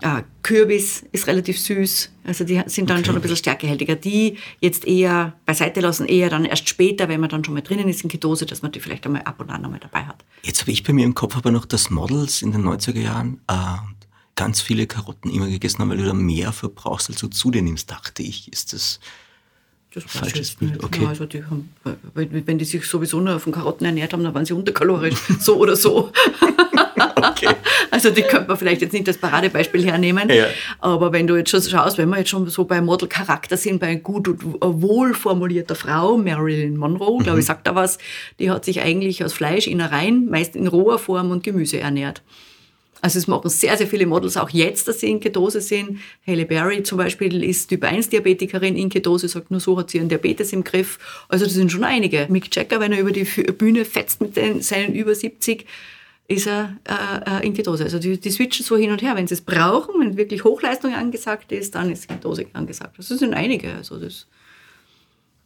C: Äh, Kürbis ist relativ süß, also die sind dann schon ein bisschen stärkehältiger. Die jetzt eher beiseite lassen, eher dann erst später, wenn man dann schon mal drinnen ist in Ketose, dass man die vielleicht einmal ab und an einmal dabei hat.
B: Jetzt habe ich bei mir im Kopf aber noch, dass Models in den 90er Jahren äh, ganz viele Karotten immer gegessen haben, weil du da mehr verbrauchst, als du zu dir nimmst, dachte ich. Ist das
C: Das
B: Falsches Bild, okay.
C: Ja, also die haben, wenn wenn die sich sowieso nur von Karotten ernährt haben, dann waren sie unterkalorisch, so oder so.
B: okay?
C: Also die könnte man vielleicht jetzt nicht als Paradebeispiel hernehmen.
B: Ja.
C: Aber wenn du jetzt schon schaust, wenn wir jetzt schon so bei Modelcharakter sind, bei gut und wohl formulierter Frau, Marilyn Monroe, glaube
B: Mhm.
C: ich, sagt da was, die hat sich eigentlich aus Fleisch, Innereien, meist in roher Form und Gemüse ernährt. Also es machen sehr, sehr viele Models auch jetzt, dass sie in Ketose sind. Halle Berry zum Beispiel ist Typ-1-Diabetikerin in Ketose, sagt nur so hat sie ihren Diabetes im Griff. Also das sind schon einige. Mick Jagger, wenn er über die Bühne fetzt mit den, seinen über 70, ist er äh, äh, in Ketose. Also die, die switchen so hin und her. Wenn sie es brauchen, wenn wirklich Hochleistung angesagt ist, dann ist Ketose angesagt. Das sind einige. Also das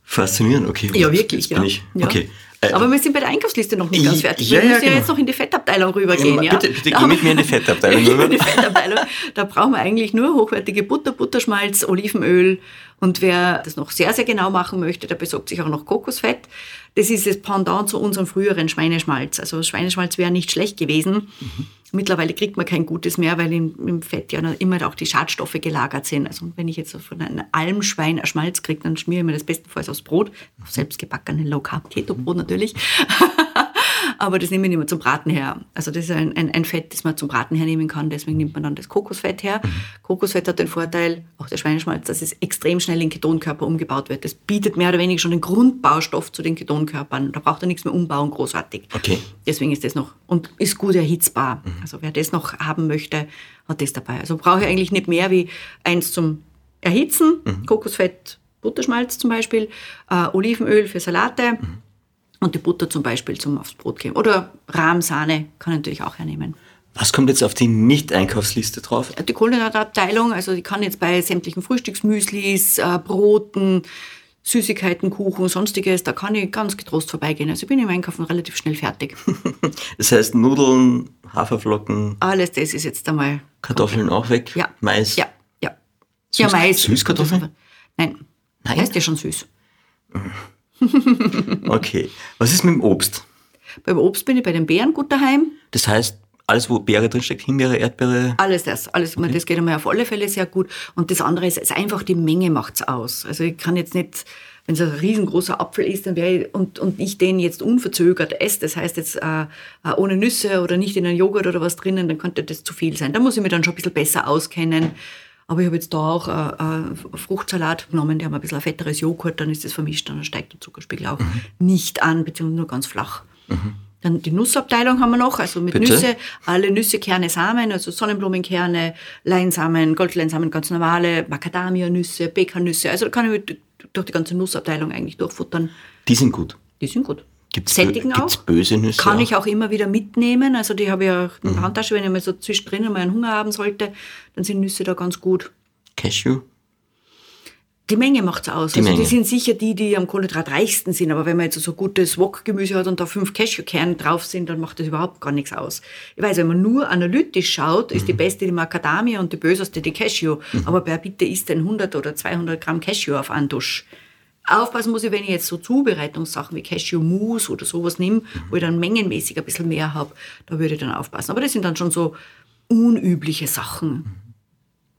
B: Faszinierend, okay.
C: ja,
B: Jetzt
C: wirklich.
B: bin
C: Ja.
B: ich,
C: ja.
B: okay. Äh,
C: Aber wir sind bei der Einkaufsliste noch nicht ganz fertig.
B: ja,
C: wir müssen ja
B: genau.
C: jetzt noch in die Fettabteilung rübergehen.
B: Ja,
C: Ja,
B: bitte- bitte geh mit mir in die Fettabteilung rüber.
C: in die Fettabteilung. Da brauchen wir eigentlich nur hochwertige Butter, Butterschmalz, Olivenöl. Und wer das noch sehr, sehr genau machen möchte, der besorgt sich auch noch Kokosfett. Das ist das Pendant zu unserem früheren Schweineschmalz. Also Schweineschmalz wäre nicht schlecht gewesen. Mittlerweile kriegt man kein gutes mehr, weil im, im Fett ja immer auch die Schadstoffe gelagert sind. Also wenn ich jetzt von einem Almschwein ein Schmalz kriege, dann schmiere ich mir das bestenfalls aufs Brot. Auf selbstgebackenen Low-Carb-Keto-Brot natürlich. Aber das nehme ich nicht mehr zum Braten her. Also das ist ein, ein, ein Fett, das man zum Braten hernehmen kann. Deswegen nimmt man dann das Kokosfett her. Kokosfett hat den Vorteil, auch der Schweineschmalz, dass es extrem schnell in Ketonkörper umgebaut wird. Das bietet mehr oder weniger schon den Grundbaustoff zu den Ketonkörpern. Da braucht er nichts mehr umbauen, großartig.
B: Okay.
C: Deswegen ist das noch und ist gut erhitzbar. Also wer das noch haben möchte, hat das dabei. Also brauche ich eigentlich nicht mehr wie eins zum Erhitzen, Kokosfett, Butterschmalz zum Beispiel, äh, Olivenöl für Salate und die Butter zum Beispiel zum aufs Brot geben. Oder Rahmsahne kann ich natürlich auch hernehmen.
B: Was kommt jetzt auf die Nicht-Einkaufsliste drauf?
C: Die Kohlenhydratabteilung, also die kann jetzt bei sämtlichen Frühstücksmüslis, äh, Broten, Süßigkeiten, Kuchen, sonstiges, da kann ich ganz getrost vorbeigehen. Also ich bin im Einkaufen relativ schnell fertig.
B: Das heißt Nudeln, Haferflocken,
C: Alles das ist jetzt einmal
B: Kartoffeln auch weg,
C: Ja.
B: Mais.
C: Ja, ja.
B: Süß-
C: ja, Mais.
B: Süßkartoffeln?
C: Nein.
B: Nein?
C: Heißt ja schon süß.
B: Okay. Was ist mit dem Obst?
C: Beim Obst bin ich bei den Beeren gut daheim.
B: Das heißt, alles, wo Beere drinsteckt, Himbeere, Erdbeere,
C: Alles das, alles, das geht einmal auf alle Fälle sehr gut. Und das andere ist, ist einfach die Menge macht's aus. Also ich kann jetzt nicht, wenn es ein riesengroßer Apfel ist, dann ich, und, und ich den jetzt unverzögert esse, das heißt jetzt äh, äh, ohne Nüsse oder nicht in einen Joghurt oder was drinnen, dann könnte das zu viel sein. Da muss ich mich dann schon ein bisschen besser auskennen. Aber ich habe jetzt da auch äh, äh, Fruchtsalat genommen, die haben ein bisschen ein fetteres Joghurt, dann ist das vermischt, dann steigt der Zuckerspiegel auch nicht an, beziehungsweise nur ganz flach. Dann die Nussabteilung haben wir noch, also mit
B: Bitte?
C: Nüsse, alle Nüsse, Kerne, Samen, also Sonnenblumenkerne, Leinsamen, Goldleinsamen, ganz normale, Macadamia-Nüsse, Pekannüsse. Also da kann ich durch die ganze Nussabteilung eigentlich durchfuttern.
B: die sind gut.
C: Die sind gut.
B: Gibt's,
C: sättigen
B: gibt's
C: auch.
B: böse Nüsse?
C: Kann
B: auch?
C: ich auch immer wieder mitnehmen. Also die habe ich auch in
B: Mhm.
C: der Handtasche, wenn ich mal so zwischendrin mal einen Hunger haben sollte, dann sind Nüsse da ganz gut.
B: Cashew?
C: Die Menge macht's aus.
B: Die
C: also
B: Menge.
C: die sind sicher die, die am kohlenhydratreichsten sind. Aber wenn man jetzt so gutes Wok-Gemüse hat und da fünf Cashewkerne drauf sind, dann macht das überhaupt gar nichts aus. Ich weiß, wenn man nur analytisch schaut, ist die
B: Mhm.
C: beste die Macadamia und die böseste die Cashew. Aber wer bitte isst denn 100 oder 200 Gramm Cashew auf einen Dusch? Aufpassen muss ich, wenn ich jetzt so Zubereitungssachen wie Cashew-Mousse oder sowas nehme, wo ich dann mengenmäßig ein bisschen mehr habe, da würde ich dann aufpassen. Aber das sind dann schon so unübliche Sachen,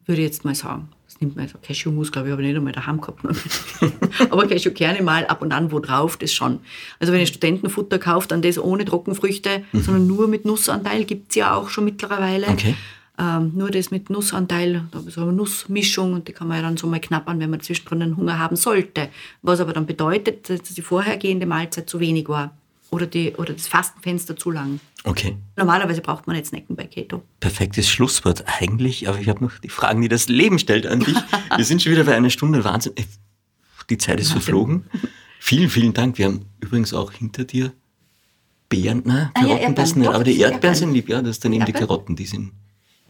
C: würde ich jetzt mal sagen. Das nimmt man so Cashew-Mousse, glaube ich, habe ich nicht einmal daheim gehabt. Aber Cashewkerne mal ab und an wo drauf, das schon. Also wenn ihr Studentenfutter kauft, dann das ohne Trockenfrüchte, sondern nur mit Nussanteil, gibt's ja auch schon mittlerweile.
B: Okay.
C: Ähm, nur das mit Nussanteil, da ist so eine Nussmischung und die kann man ja dann so mal knappern, wenn man zwischendrin einen Hunger haben sollte. Was aber dann bedeutet, dass die vorhergehende Mahlzeit zu wenig war. Oder, die, oder das Fastenfenster zu lang.
B: Okay.
C: Normalerweise braucht man nicht Snacken bei Keto.
B: Perfektes Schlusswort eigentlich, aber ich habe noch die Fragen, die das Leben stellt an dich. Wir sind schon wieder bei einer Stunde Wahnsinn. Äh, Die Zeit ist verflogen. Vielen, vielen Dank. Wir haben übrigens auch hinter dir Beeren, nein,
C: Ah ja,
B: Karotten
C: Erdbeeren,
B: nicht, aber die Erdbeeren
C: Erdbeeren.
B: sind lieb, ja, das ist daneben die
C: Erdbeeren?
B: Karotten, die sind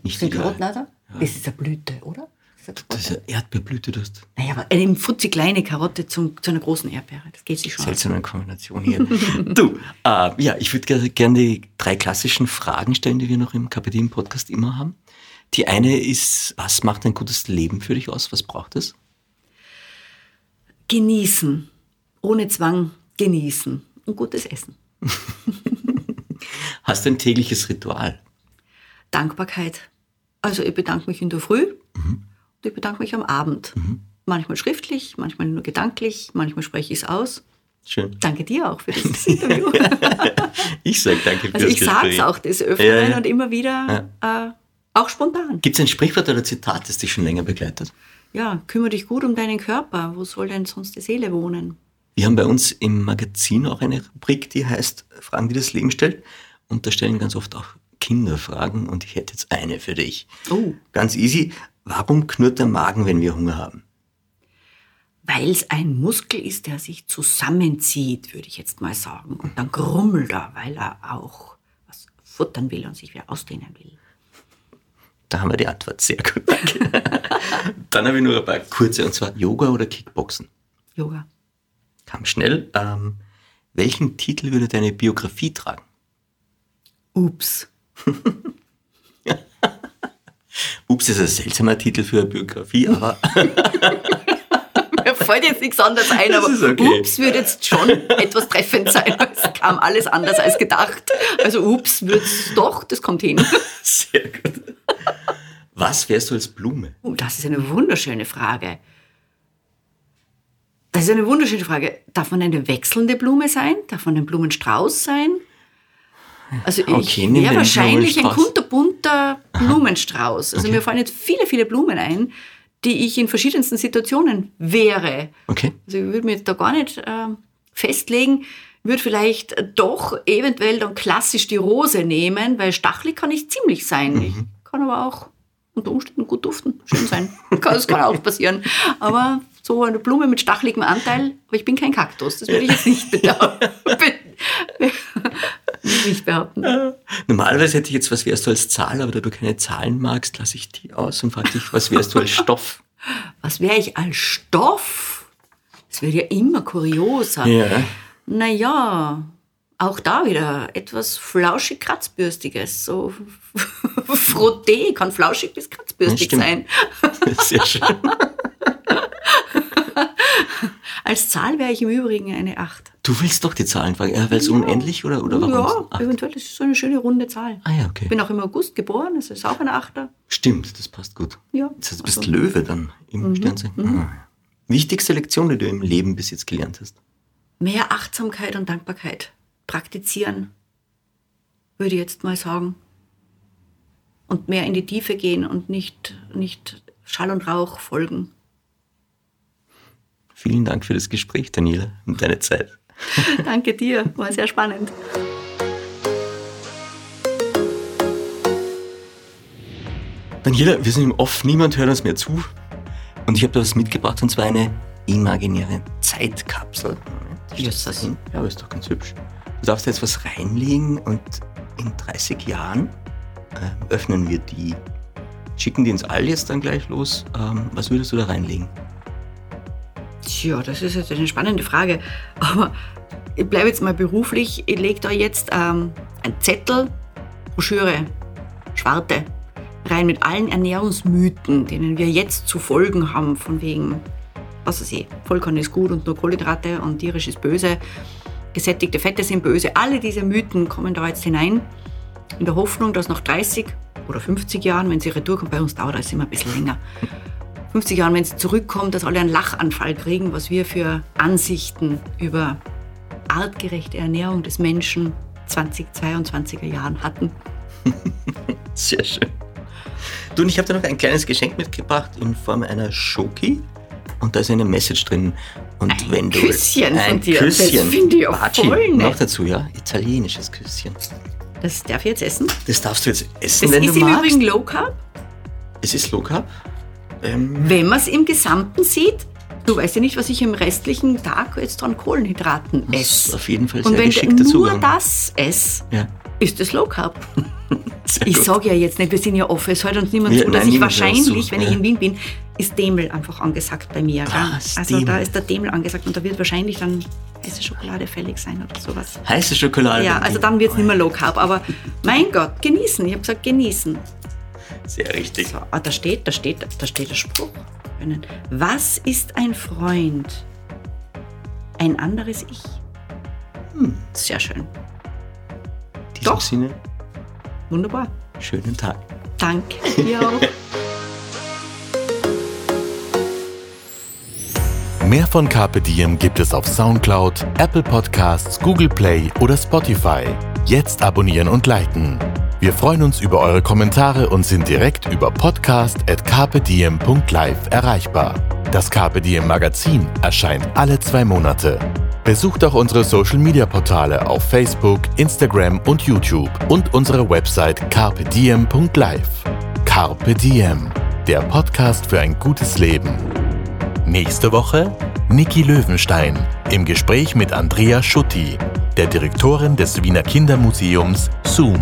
B: nicht
C: Sind
B: egal.
C: Karotten auch da? Das ist eine Blüte, oder? Das ist eine
B: Das ist eine Erdbeerblüte, das ist
C: Naja, aber eine futzi kleine Karotte zum, zu einer großen Erdbeere, das geht sich schon
B: seltsame Kombination hier. du, äh, ja, ich würde gerne gern die drei klassischen Fragen stellen, die wir noch im KPD-Podcast immer haben. Die eine ist, was macht ein gutes Leben für dich aus? Was braucht es?
C: Genießen, ohne Zwang genießen und gutes Essen.
B: Hast du ein tägliches Ritual?
C: Dankbarkeit. Also ich bedanke mich in der Früh und ich bedanke mich am Abend. Manchmal schriftlich, manchmal nur gedanklich, manchmal spreche ich es aus.
B: Schön.
C: Danke dir auch für dieses Interview.
B: Ich sage danke
C: Also
B: fürs
C: ich sage es auch des Öfteren
B: Ja, ja.
C: und immer wieder, äh, auch spontan.
B: Gibt es ein Sprichwort oder Zitat, das dich schon länger begleitet?
C: Ja, kümmere dich gut um deinen Körper. Wo soll denn sonst die Seele wohnen?
B: Wir haben bei uns im Magazin auch eine Rubrik, die heißt Fragen, die das Leben stellt. Und da stellen ganz oft auch Kinder Fragen und ich hätte jetzt eine für dich.
C: Oh.
B: Ganz easy. Warum knurrt der Magen, wenn wir Hunger haben?
C: Weil es ein Muskel ist, der sich zusammenzieht, würde ich jetzt mal sagen. Und dann grummelt er, weil er auch was futtern will und sich wieder ausdehnen will.
B: Da haben wir die Antwort. Sehr gut, danke. Dann habe ich nur ein paar kurze, und zwar Yoga oder Kickboxen.
C: Yoga.
B: Kam schnell. Ähm, welchen Titel würde deine Biografie tragen?
C: Ups.
B: Ups, ist ein seltsamer Titel für eine Biografie, aber
C: Mir fällt jetzt nichts anderes ein,
B: Das
C: aber
B: okay.
C: Ups wird jetzt schon etwas treffend sein. Es kam alles anders als gedacht. Also Ups wird's doch, das kommt hin.
B: sehr gut. Was wärst du als Blume?
C: Oh, das ist eine wunderschöne Frage. Das ist eine wunderschöne Frage. Darf man eine wechselnde Blume sein? Darf man ein Blumenstrauß sein? Also ich
B: Okay,
C: wäre wahrscheinlich ein kunterbunter Blumenstrauß. Also
B: Okay.
C: mir fallen jetzt viele, viele Blumen ein, die ich in verschiedensten Situationen wäre.
B: Okay.
C: Also ich würde jetzt da gar nicht ähm, festlegen. Würde vielleicht doch eventuell dann klassisch die Rose nehmen, weil stachelig kann ich ziemlich sein. Ich kann aber auch unter Umständen gut duften, schön sein. Das kann auch passieren. Aber so eine Blume mit stacheligem Anteil, aber ich bin kein Kaktus, das würde ich jetzt nicht behaupten. Nicht behaupten.
B: Normalerweise hätte ich jetzt, was wärst du als Zahl, aber da du keine Zahlen magst, lasse ich die aus und frage dich, was wärst du als Stoff?
C: Was wäre ich als Stoff? Das wird ja immer kurioser.
B: Ja.
C: Naja, auch da wieder etwas flauschig kratzbürstiges. So Frotté kann flauschig bis kratzbürstig
B: Ja,
C: sein.
B: Sehr schön.
C: Als Zahl wäre ich im Übrigen eine 8.
B: Du willst doch die Zahlen fragen, äh, weil es unendlich oder, oder warum?
C: Ja,
B: Acht.
C: eventuell ist es so eine schöne runde Zahl.
B: Ah ja, okay.
C: Ich bin auch im August geboren, das ist auch eine Achter.
B: Stimmt, das passt gut.
C: Ja,
B: Das heißt, du bist
C: also-
B: Löwe dann im Sternzeichen. Ah, ja. Wichtigste Lektion, die du im Leben bis jetzt gelernt hast?
C: Mehr Achtsamkeit und Dankbarkeit praktizieren, würde ich jetzt mal sagen. Und mehr in die Tiefe gehen und nicht, nicht Schall und Rauch folgen.
B: Vielen Dank für das Gespräch, Daniela, und deine Zeit.
C: Danke dir, war sehr spannend.
B: Daniela, wir sind im Off, niemand hört uns mehr zu. Und ich habe da was mitgebracht, und zwar eine imaginäre Zeitkapsel.
C: Jesus.
B: Ja, aber ist doch ganz hübsch. du darfst jetzt was reinlegen und in 30 Jahren äh, öffnen wir die, schicken die ins All jetzt dann gleich los. Ähm, was würdest du da reinlegen?
C: Tja, das ist jetzt eine spannende Frage. Aber ich bleibe jetzt mal beruflich. Ich lege da jetzt ähm, einen Zettel, Broschüre, Schwarte, rein mit allen Ernährungsmythen, denen wir jetzt zu folgen haben, von wegen, was weiß ich, Vollkorn ist gut und nur Kohlenhydrate und tierisch ist böse, gesättigte Fette sind böse. Alle diese Mythen kommen da jetzt hinein, in der Hoffnung, dass nach 30 oder 50 Jahren, wenn sie retour kommt, bei uns dauert das immer ein bisschen länger, 50 Jahren, wenn sie zurückkommt, dass alle einen Lachanfall kriegen, was wir für Ansichten über artgerechte Ernährung des Menschen 2022er Jahren hatten.
B: Sehr schön. Du, und ich habe dir noch ein kleines Geschenk mitgebracht in Form einer Schoki. Und da ist eine Message drin. Und
C: Ein
B: wenn du
C: Küsschen
B: ein
C: von dir, das
B: Küsschen,
C: finde ich auch
B: Baci,
C: voll nett.
B: noch dazu, ja, italienisches Küsschen.
C: Das darf ich jetzt essen.
B: Das darfst du jetzt essen,
C: Das
B: wenn
C: ist
B: du
C: im
B: magst.
C: Übrigen Low Carb.
B: Es ist Low Carb. Ähm,
C: Wenn man es im Gesamten sieht, du weißt ja nicht, was ich im restlichen Tag jetzt an Kohlenhydraten
B: das
C: esse.
B: ist auf jeden Fall sehr
C: Und wenn ich nur
B: Zugang.
C: das esse,
B: Ja,
C: ist es Low Carb.
B: sehr
C: Ich sage ja jetzt nicht, wir sind ja offen, es hört uns niemand
B: Ja,
C: zu, dass
B: nein,
C: ich wahrscheinlich,
B: zu,
C: wenn ich
B: ja.
C: in Wien bin, ist Demel einfach angesagt bei mir.
B: Ah,
C: also da
B: Demel.
C: ist der Demel angesagt und da wird wahrscheinlich dann heiße Schokolade fällig sein oder sowas.
B: Heiße Schokolade.
C: Ja, also dann wird es nicht mehr Low Carb, aber mein Gott, genießen. Ich habe gesagt, genießen.
B: Sehr richtig.
C: So, ah, da steht, da steht, da steht der Spruch. Was ist ein Freund? Ein anderes Ich.
B: Hm.
C: Sehr schön.
B: In diesem
C: Doch.
B: Sinne,
C: Wunderbar.
B: schönen Tag.
C: Danke dir auch.
A: Mehr von Carpe Diem gibt es auf Soundcloud, Apple Podcasts, Google Play oder Spotify. Jetzt abonnieren und liken. Wir freuen uns über eure Kommentare und sind direkt über podcast.carpediem.live erreichbar. Das Diem Magazin erscheint alle zwei Monate. Besucht auch unsere Social Media Portale auf Facebook, Instagram und YouTube und unsere Website carpediem.live. Carpe Diem, der Podcast für ein gutes Leben. Nächste Woche Niki Löwenstein im Gespräch mit Andrea Schutti, der Direktorin des Wiener Kindermuseums Zoom.